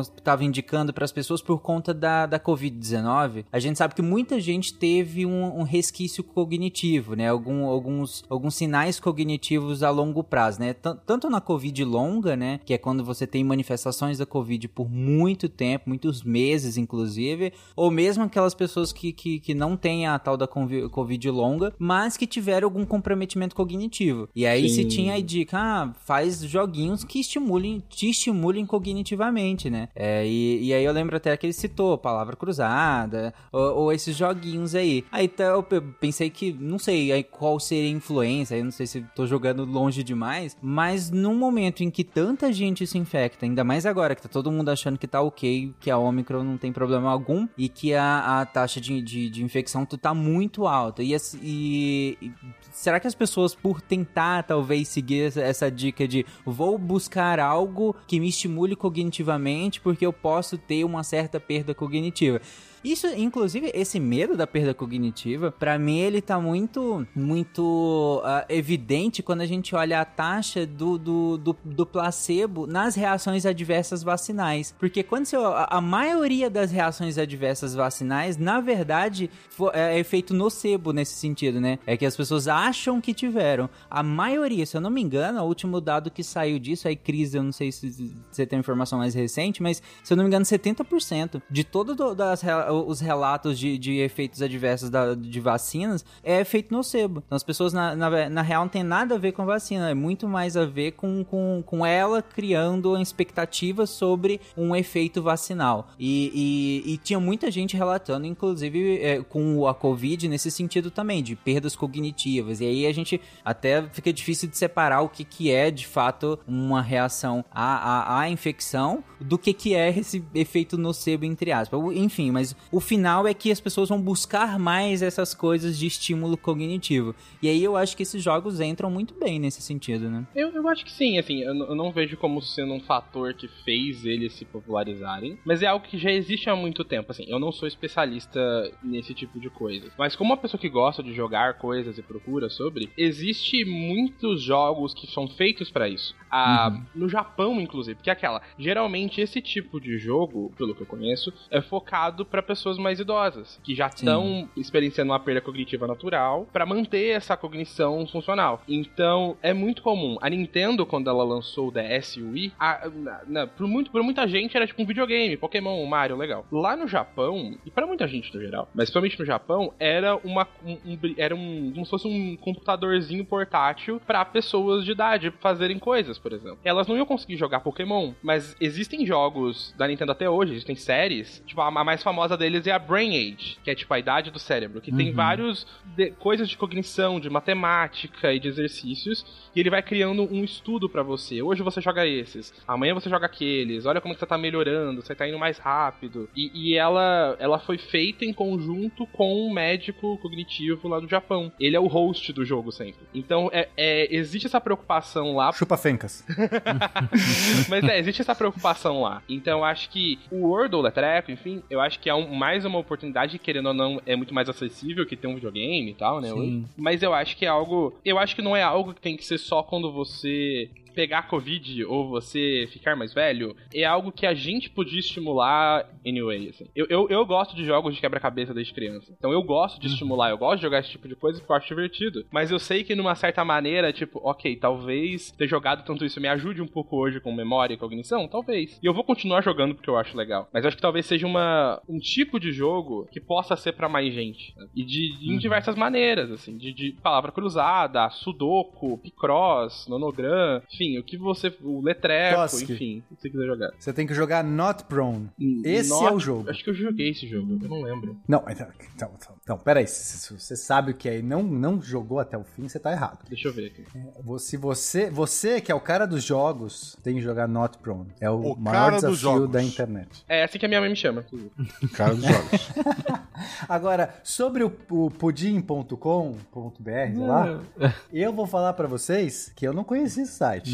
estava indicando para as pessoas por conta da, da Covid-19, a gente sabe que muita gente teve um, um resquício cognitivo, né? Algum, alguns, alguns sinais cognitivos a longo prazo, né? T tanto na Covid longa, né? Que é quando você tem manifestações da Covid por muito tempo, muitos meses, inclusive, ou mesmo aquelas pessoas que, que, que não têm a tal da Covid longa, mas que tiveram algum comprometimento cognitivo. E aí Sim. se tinha a dica, ah, faz joguinhos que estimulem, te estimulem cognitivamente, né? É, e, e aí eu lembro até que ele citou palavra cruzada, ou, ou esses joguinhos aí. Aí então, eu pensei que, não sei aí qual seria a influência, eu não sei se tô jogando longe demais, mas num momento em que tanta gente se infecta, ainda mais agora que tá todo mundo achando que tá ok, que a Omicron não tem problema algum e que a, a taxa de, de, de infecção tá muito alta. E, e, e será que as pessoas, por tentar talvez seguir essa, essa dica de vou buscar algo que me estimule cognitivamente porque eu posso ter uma certa perda cognitiva? Isso, inclusive, esse medo da perda cognitiva, para mim ele tá muito, muito uh, evidente quando a gente olha a taxa do, do, do, do, placebo nas reações adversas vacinais. Porque quando você, a, a maioria das reações adversas vacinais, na verdade, for, é efeito nocebo nesse sentido, né? É que as pessoas acham que tiveram. A maioria, se eu não me engano, o último dado que saiu disso, aí, Cris, eu não sei se você tem informação mais recente, mas se eu não me engano, 70% de todas as os relatos de, de efeitos adversos da, de vacinas é efeito nocebo. Então as pessoas, na, na, na, real, não tem nada a ver com a vacina, é muito mais a ver com, com, com ela criando uma expectativa sobre um efeito vacinal. E, e, e tinha muita gente relatando, inclusive é, com a Covid, nesse sentido também, de perdas cognitivas. E aí a gente até fica difícil de separar o que, que é de fato uma reação à, à, à infecção do, que que é esse efeito nocebo, entre aspas. Enfim, mas o final é que as pessoas vão buscar mais essas coisas de estímulo cognitivo. E aí eu acho que esses jogos entram muito bem nesse sentido, né? Eu, eu acho que sim, assim, eu, eu não vejo como sendo um fator que fez eles se popularizarem, mas é algo que já existe há muito tempo, assim, eu não sou especialista nesse tipo de coisa, mas como uma pessoa que gosta de jogar coisas e procura sobre, existe muitos jogos que são feitos para isso. Ah, uhum. No Japão, inclusive, porque é aquela, geralmente esse tipo de jogo, pelo que eu conheço, é focado para pessoas mais idosas, que já estão experienciando uma perda cognitiva natural, para manter essa cognição funcional. Então, é muito comum. A Nintendo, quando ela lançou o DS Wii, a, na, na, por, muito, por muita gente era tipo um videogame, Pokémon, Mario, legal. Lá no Japão, e para muita gente no geral, mas principalmente no Japão, era uma um, um, era um como se fosse um computadorzinho portátil para pessoas de idade fazerem coisas, por exemplo. Elas não iam conseguir jogar Pokémon, mas existem jogos da Nintendo até hoje, existem séries, tipo a, a mais famosa deles é a Brain Age, que é tipo a idade do cérebro, que uhum. tem vários de, coisas de cognição, de matemática e de exercícios, e ele vai criando um estudo para você. Hoje você joga esses, amanhã você joga aqueles. Olha como que você tá melhorando, você tá indo mais rápido. E, e ela ela foi feita em conjunto com um médico cognitivo lá do Japão. Ele é o host do jogo sempre. Então, é, é existe essa preocupação lá. Chupa fencas. Mas é, existe essa preocupação lá. Então, eu acho que o Wordle da Treco, enfim, eu acho que é um, mais uma oportunidade, querendo ou não, é muito mais acessível que ter um videogame e tal, né? Sim. Mas eu acho que é algo. Eu acho que não é algo que tem que ser só quando você pegar Covid ou você ficar mais velho é algo que a gente podia estimular anyway, assim. Eu, eu, eu gosto de jogos de quebra-cabeça desde criança. Então eu gosto de uhum. estimular, eu gosto de jogar esse tipo de coisa porque eu acho divertido. Mas eu sei que numa certa maneira, tipo, ok, talvez ter jogado tanto isso me ajude um pouco hoje com memória e cognição, talvez. E eu vou continuar jogando porque eu acho legal. Mas eu acho que talvez seja uma, um tipo de jogo que possa ser para mais gente. Né? E de, em uhum. diversas maneiras, assim, de, de palavra cruzada, sudoku, picross, nonogram, enfim, enfim, o que você. O letreco, Toski. enfim, o que você quiser jogar. Você tem que jogar Not Prone. Esse Not, é o jogo. Acho que eu joguei esse jogo, eu não lembro. Não, então, então, então, então peraí. Se, você sabe o que é e não, não jogou até o fim, você tá errado. Deixa eu ver aqui. É, se você, você, que é o cara dos jogos, tem que jogar Not Prone. É o, o maior desafio da internet. É assim que a minha mãe me chama. cara dos jogos. Agora, sobre o, o pudim.com.br lá, eu vou falar para vocês que eu não conheci esse site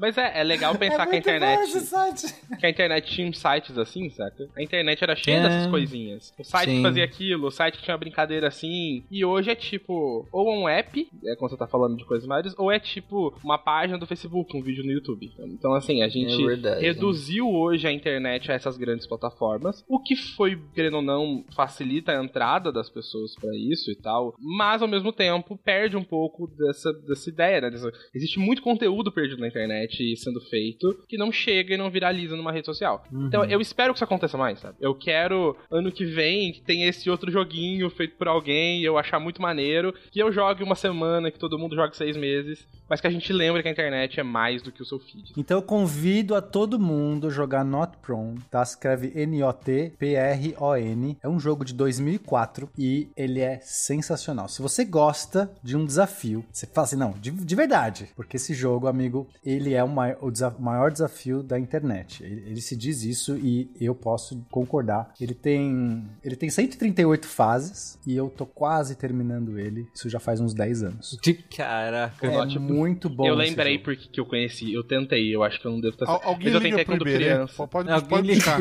Mas é, é legal pensar é que a internet. Que a internet tinha sites assim, saca? A internet era cheia é. dessas coisinhas. O site Sim. que fazia aquilo, o site que tinha uma brincadeira assim. E hoje é tipo, ou um app, é quando você tá falando de coisas maiores, ou é tipo uma página do Facebook, um vídeo no YouTube. Então, assim, a gente é verdade, reduziu né? hoje a internet a essas grandes plataformas. O que foi, querendo ou não, facilita a entrada das pessoas para isso e tal. Mas ao mesmo tempo perde um pouco dessa, dessa ideia, né? Existe muito conteúdo perdido na internet internet sendo feito que não chega e não viraliza numa rede social. Uhum. Então eu espero que isso aconteça mais, sabe? Eu quero ano que vem que tenha esse outro joguinho feito por alguém e eu achar muito maneiro, que eu jogue uma semana, que todo mundo jogue seis meses, mas que a gente lembre que a internet é mais do que o seu feed. Então eu convido a todo mundo a jogar Not Prone, tá? Escreve N-O-T-P-R-O-N. É um jogo de 2004 e ele é sensacional. Se você gosta de um desafio, você fala assim, não, de, de verdade, porque esse jogo, amigo, ele é é o maior, o desaf maior desafio da internet. Ele, ele, se diz isso e eu posso concordar. Ele tem, ele tem 138 fases e eu tô quase terminando ele. Isso já faz uns 10 anos. De caraca. É tipo, muito bom. Eu lembrei porque que eu conheci. Eu tentei, eu acho que eu não devo estar. Al alguém Mas eu tentei quando criança. Pode, alguém pode buscar.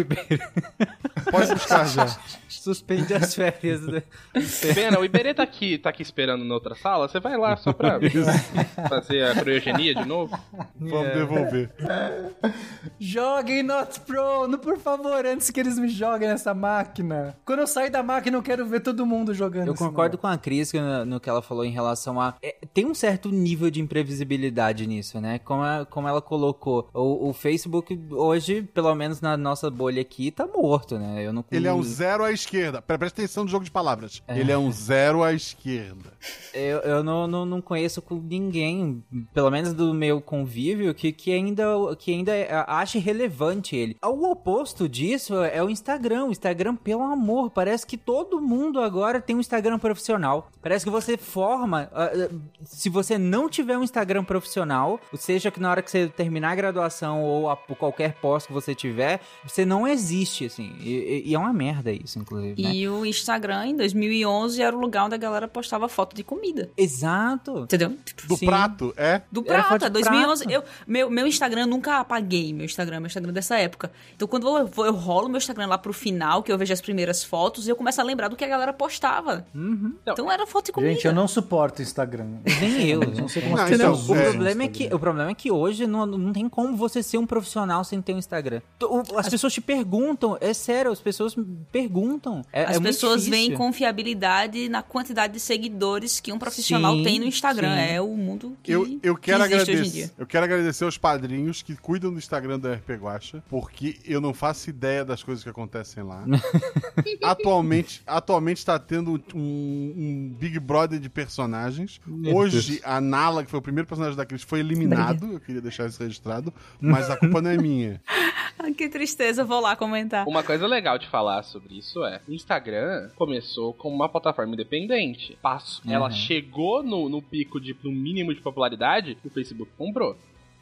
pode buscar já. Suspende as férias. Né? Pena, o Iberê tá aqui, tá aqui esperando na outra sala. Você vai lá só pra fazer a criogenia de novo? Vamos é. devolver. Joguem Not Pro, por favor, antes que eles me joguem nessa máquina. Quando eu sair da máquina, eu quero ver todo mundo jogando. Eu concordo com a Cris no, no, que ela falou em relação a. É, tem um certo nível de imprevisibilidade nisso, né? Como, a, como ela colocou. O, o, Facebook, hoje, pelo menos na nossa bolha aqui, tá morto, né? Eu não Ele é um zero à esquerda. Presta atenção no jogo de palavras. É. Ele é um zero à esquerda. Eu, eu não, não, não conheço ninguém, pelo menos do meu convívio, que, que, ainda, que ainda ache relevante ele. O oposto disso é o Instagram. O Instagram, pelo amor, parece que todo mundo agora tem um Instagram profissional. Parece que você forma. Uh, se você não tiver um Instagram profissional, seja que na hora que você terminar a graduação ou a, qualquer pós que você tiver, você não existe, assim. E, e é uma merda isso, inclusive. Né? E o Instagram, em 2011, era o lugar onde a galera postava foto de comida. Exato. Entendeu? Do Sim. prato, é? Do prato, é 2011. Prato. Eu, meu, meu Instagram, eu nunca apaguei meu Instagram, meu Instagram dessa época. Então, quando eu, eu rolo meu Instagram lá pro final, que eu vejo as primeiras fotos, eu começo a lembrar do que a galera postava. Uhum. Então, era foto de comida. Gente, eu não suporto Instagram. Nem eu. não sei como não, então, o, é, problema é que, o problema é que hoje não, não tem como você ser um profissional sem ter um Instagram. As, as pessoas te perguntam, é sério, as pessoas perguntam. É, as é pessoas veem confiabilidade na quantidade de seguidores que um profissional sim, tem no Instagram. Sim. É o mundo que, eu, eu quero que agradecer, hoje em dia. Eu quero agradecer aos padrinhos que cuidam do Instagram do RP Guacha, porque eu não faço ideia das coisas que acontecem lá. atualmente, atualmente está tendo um, um, Big Brother de personagens. Meu Hoje, Deus. a Nala, que foi o primeiro personagem da Cris, foi eliminado. Eu queria deixar isso registrado, mas a culpa não é minha. que tristeza, vou lá comentar. Uma coisa legal de falar sobre isso é: o Instagram começou como uma plataforma independente. Passo. Uhum. Ela chegou no, no pico de no mínimo de popularidade, o Facebook comprou.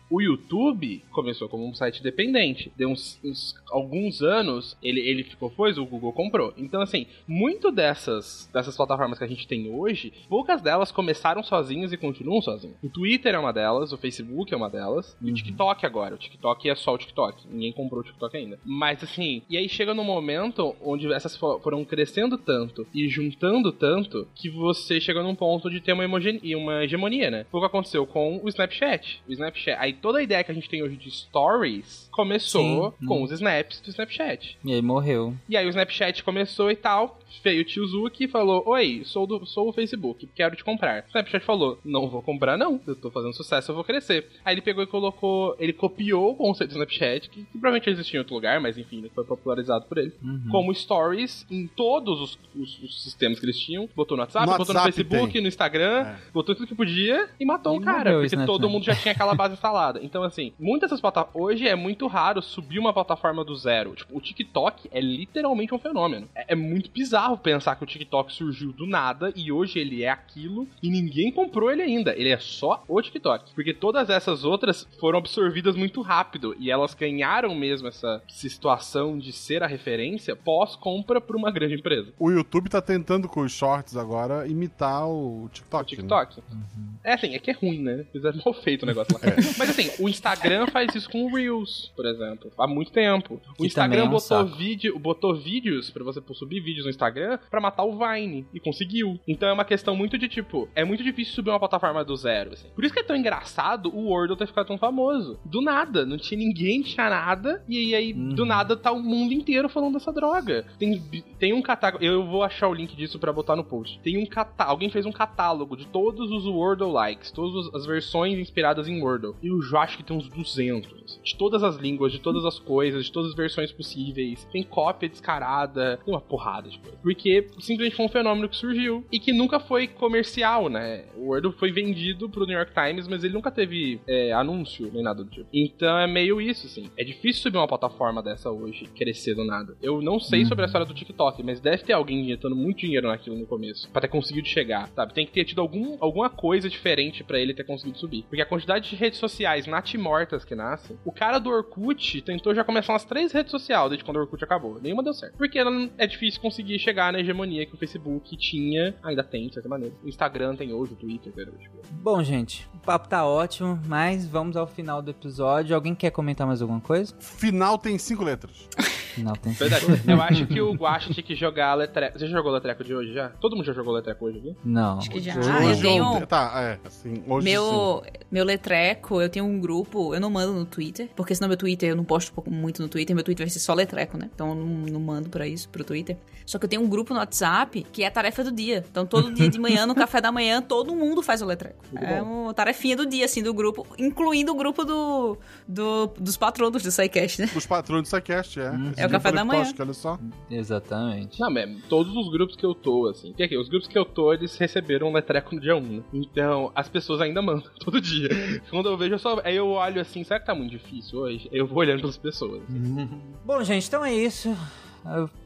O YouTube começou como um site independente. Deu uns, uns, alguns anos, ele, ele ficou, pois o Google comprou. Então, assim, muito dessas, dessas plataformas que a gente tem hoje, poucas delas começaram sozinhas e continuam sozinhas. O Twitter é uma delas, o Facebook é uma delas, e o uhum. TikTok agora. O TikTok é só o TikTok. Ninguém comprou o TikTok ainda. Mas, assim, e aí chega num momento onde essas foram crescendo tanto e juntando tanto que você chega num ponto de ter uma, uma hegemonia, né? Foi o que aconteceu com o Snapchat. O Snapchat. Aí toda a ideia que a gente tem hoje de stories começou Sim. com hum. os snaps do Snapchat. E aí morreu. E aí o Snapchat começou e tal. Veio o tio Zuki e falou: Oi, sou, do, sou o Facebook, quero te comprar. O Snapchat falou: Não vou comprar, não. Eu tô fazendo sucesso, eu vou crescer. Aí ele pegou e colocou. Ele copiou o conceito do Snapchat, que, que provavelmente existia em outro lugar, mas enfim, foi popularizado por ele. Uhum. Como stories em todos os, os, os, sistemas que eles tinham. Botou no WhatsApp, no botou WhatsApp no Facebook, tem. no Instagram, é. botou tudo que podia e matou e o cara. Porque todo mundo já tinha aquela base instalada. Então, assim, muitas dessas plataformas. Hoje é muito raro subir uma plataforma do zero. Tipo, o TikTok é literalmente um fenômeno. É, é, muito bizarro pensar que o TikTok surgiu do nada e hoje ele é aquilo e ninguém comprou ele ainda. Ele é só o TikTok. Porque todas essas outras foram absorvidas muito rápido e elas ganharam mesmo essa situação de ser a referência pós-compra por uma grande empresa. O YouTube tá tentando com os shorts agora imitar o TikTok. O TikTok. Né? Uhum. É assim, é que é ruim, né? Fizeram mal feito o negócio lá. É. Mas assim, o Instagram faz isso com o Reels, por exemplo, há muito tempo. O que Instagram é um botou, vídeo, botou vídeos para você subir vídeos no Instagram para matar o Vine e conseguiu. Então é uma questão muito de tipo, é muito difícil subir uma plataforma do zero, assim. Por isso que é tão engraçado o Wordle ter ficado tão famoso. Do nada, não tinha ninguém, tinha nada, e aí uhum. do nada tá o mundo inteiro falando dessa droga. Tem, tem um catálogo, eu vou achar o link disso para botar no post. Tem um catálogo, alguém fez um catálogo de todos os Wordle likes, todas as versões inspiradas em Wordle. E eu já acho que tem uns 200. De todas as línguas, de todas as coisas, de todas as versões possíveis. Tem cópia descarada, tem uma porrada de coisa. Porque simplesmente foi um fenômeno que surgiu e que nunca foi comercial, né? O Wordle foi vendido pro New York Times, mas ele nunca teve é, anúncio nem nada do tipo. Então é meio isso, assim. É difícil subir uma plataforma dessa hoje, crescer do nada. Eu não sei sobre a uhum. história do TikTok, mas deve ter alguém injetando muito dinheiro naquilo no começo, pra ter conseguido chegar, sabe? Tem que ter tido algum, alguma coisa diferente para ele ter conseguido subir. Porque a quantidade de redes sociais natimortas que nascem, o cara do Orkut tentou já começar umas três redes sociais desde quando o Orkut acabou. Nenhuma deu certo. Porque é difícil conseguir chegar na hegemonia que o Facebook tinha, ainda tem, de certa maneira. O Instagram tem hoje, o Twitter tem hoje. Bom, gente, o papo tá ótimo, mas vamos ao final do episódio. Alguém quer comentar mais alguma coisa? Final tem cinco letras. Final tem Verdade. Eu acho que o Guacha tinha que jogar letreco. Você já jogou letreco de hoje já? Todo mundo já jogou letreco hoje, viu? Não. Acho que já. Ah, eu tenho... Tá, é, assim, hoje meu, sim. meu letreco, eu tenho um grupo, eu não mando no Twitter, porque senão meu Twitter, eu não posto muito no Twitter, meu Twitter vai ser só letreco, né? Então eu não, não mando para isso, pro Twitter. Só que eu tenho um grupo no WhatsApp que é a tarefa do dia. Então todo dia de manhã, no café da manhã, todo mundo faz o letreco. Muito é bom. uma tarefinha do dia, assim, do grupo, incluindo o grupo do, do dos patronos do SciCast, né? Os patronos do SciCast, é. Hum. É o café da manhã. Olha só. Exatamente. Não, mas todos os grupos que eu tô, assim. Porque aqui, os grupos que eu tô, eles receberam um letreco no dia 1, né? Então, as pessoas ainda mandam todo dia. Quando eu vejo, eu só. Aí eu olho assim, será que tá muito difícil hoje? Eu vou olhando pelas pessoas. Bom, gente, então é isso.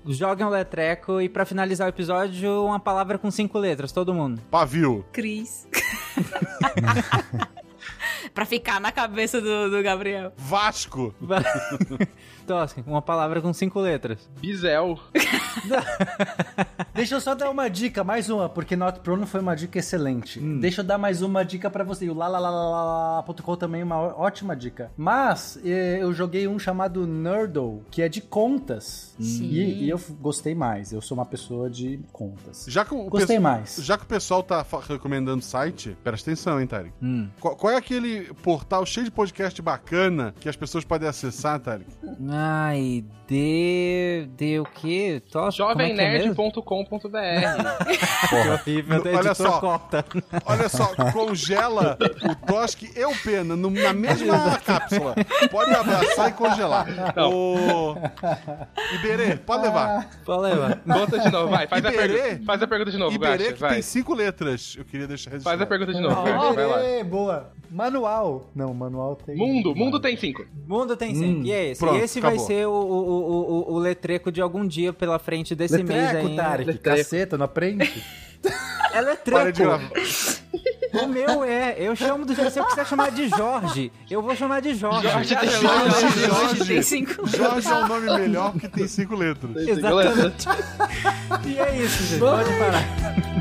Joguem o letreco e pra finalizar o episódio, uma palavra com cinco letras, todo mundo. Pavio. Cris. pra ficar na cabeça do, do Gabriel. Vasco. Tosca, uma palavra com cinco letras. Bisel. Deixa eu só dar uma dica, mais uma, porque Not Prono foi uma dica excelente. Deixa eu dar mais uma dica pra você. O lalalalalala.com também é uma ótima dica. Mas eh, eu joguei um chamado Nerdle, que é de contas. Sim. E, e eu gostei mais. Eu sou uma pessoa de contas. Já que o Gostei mais. Já que o pessoal tá recomendando site, presta atenção, hein, Tarek. Hum. Qual, qual é aquele portal cheio de podcast bacana que as pessoas podem acessar, Tarek? Ai, de. De o quê? Tosca, como é que é jovemnerd.com.br. Olha só. corta. Olha só, congela o Tosk e o Pena no- na mesma cápsula. Pode abraçar e congelar. O... Iberê, pode levar. Pode levar. Conta de novo, vai. Faz a, Iberê? pergunta, faz a pergunta de novo, Iberê Guaxa, que vai. tem cinco letras. Eu queria deixar registrado. Faz a pergunta de novo, Ah, Guaxa, vai lá. Boa. Manual. Não, manual tem. Mundo, mundo tem cinco. Mundo tem cinco. Hum, e é esse. pronto, e esse vai ser o, o, o, o, o letreco de algum dia pela frente desse mês Letreco, ainda. Tarek. Letreco. Caceta, não aprende? É letreco. O meu é. Eu chamo do jeito. Se eu quiser chamar de Jorge, eu vou chamar de Jorge. Jorge tem Jorge, cinco. Jorge. Tem cinco. Jorge é um nome melhor porque tem cinco letras. Exatamente. e é isso, gente. Pode parar.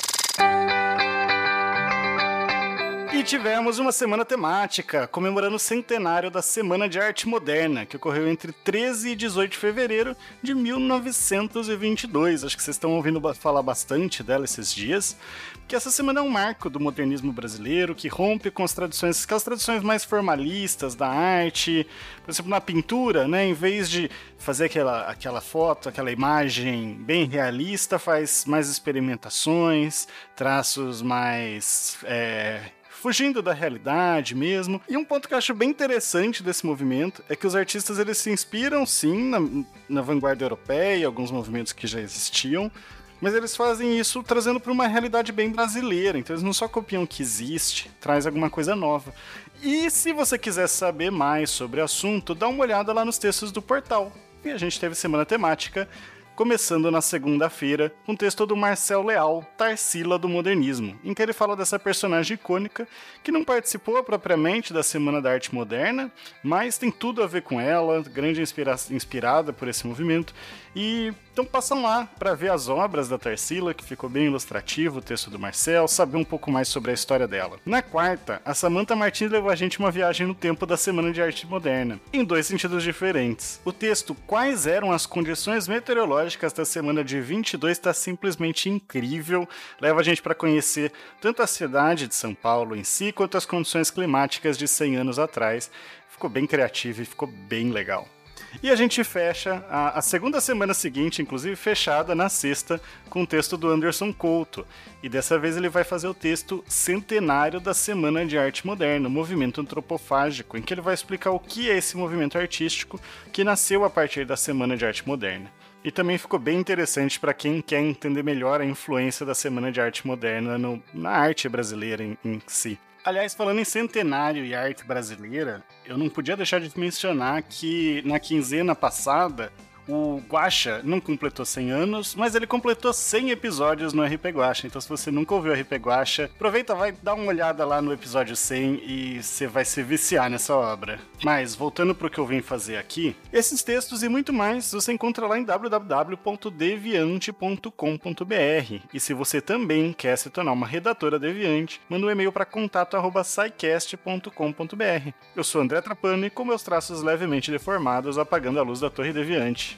E tivemos uma semana temática, comemorando o centenário da Semana de Arte Moderna, que ocorreu entre 13 e 18 de fevereiro de 1922. Acho que vocês estão ouvindo falar bastante dela esses dias, porque essa semana é um marco do modernismo brasileiro, que rompe com as tradições, aquelas tradições mais formalistas da arte. Por exemplo, na pintura, né, em vez de fazer aquela, aquela foto, aquela imagem bem realista, faz mais experimentações, traços mais. é, fugindo da realidade mesmo. E um ponto que eu acho bem interessante desse movimento é que os artistas eles se inspiram sim na, na vanguarda europeia, alguns movimentos que já existiam, mas eles fazem isso trazendo para uma realidade bem brasileira. Então eles não só copiam o que existe, traz alguma coisa nova. E se você quiser saber mais sobre o assunto, dá uma olhada lá nos textos do portal. E a gente teve semana temática começando na segunda-feira, com texto do Marcel Leal, Tarsila do Modernismo, em que ele fala dessa personagem icônica que não participou propriamente da Semana da Arte Moderna, mas tem tudo a ver com ela, grande inspira inspirada por esse movimento. E então passam lá para ver as obras da Tarsila, que ficou bem ilustrativo o texto do Marcel, saber um pouco mais sobre a história dela. Na quarta, a Samantha Martins levou a gente uma viagem no tempo da Semana de Arte Moderna, em dois sentidos diferentes. O texto Quais eram as condições meteorológicas da semana de 22 está simplesmente incrível, leva a gente para conhecer tanto a cidade de São Paulo em si, quanto as condições climáticas de 100 anos atrás. Ficou bem criativo e ficou bem legal. E a gente fecha a, a, segunda semana seguinte, inclusive fechada na sexta, com o texto do Anderson Couto. E dessa vez ele vai fazer o texto Centenário da Semana de Arte Moderna, movimento antropofágico, em que ele vai explicar o que é esse movimento artístico que nasceu a partir da Semana de Arte Moderna. E também ficou bem interessante para quem quer entender melhor a influência da Semana de Arte Moderna no, na arte brasileira em, em si. Aliás, falando em centenário e arte brasileira, eu não podia deixar de mencionar que na quinzena passada o Guacha não completou 100 anos, mas ele completou 100 episódios no RP Guacha. Então, se você nunca ouviu o RP Guacha, aproveita, vai dar uma olhada lá no episódio 100 e você vai se viciar nessa obra. Mas, voltando pro que eu vim fazer aqui, esses textos e muito mais você encontra lá em www.deviante.com.br. E se você também quer se tornar uma redatora deviante, manda um e-mail para contato@saicast.com.br. Eu sou André Trapani, com meus traços levemente deformados, apagando a luz da Torre Deviante.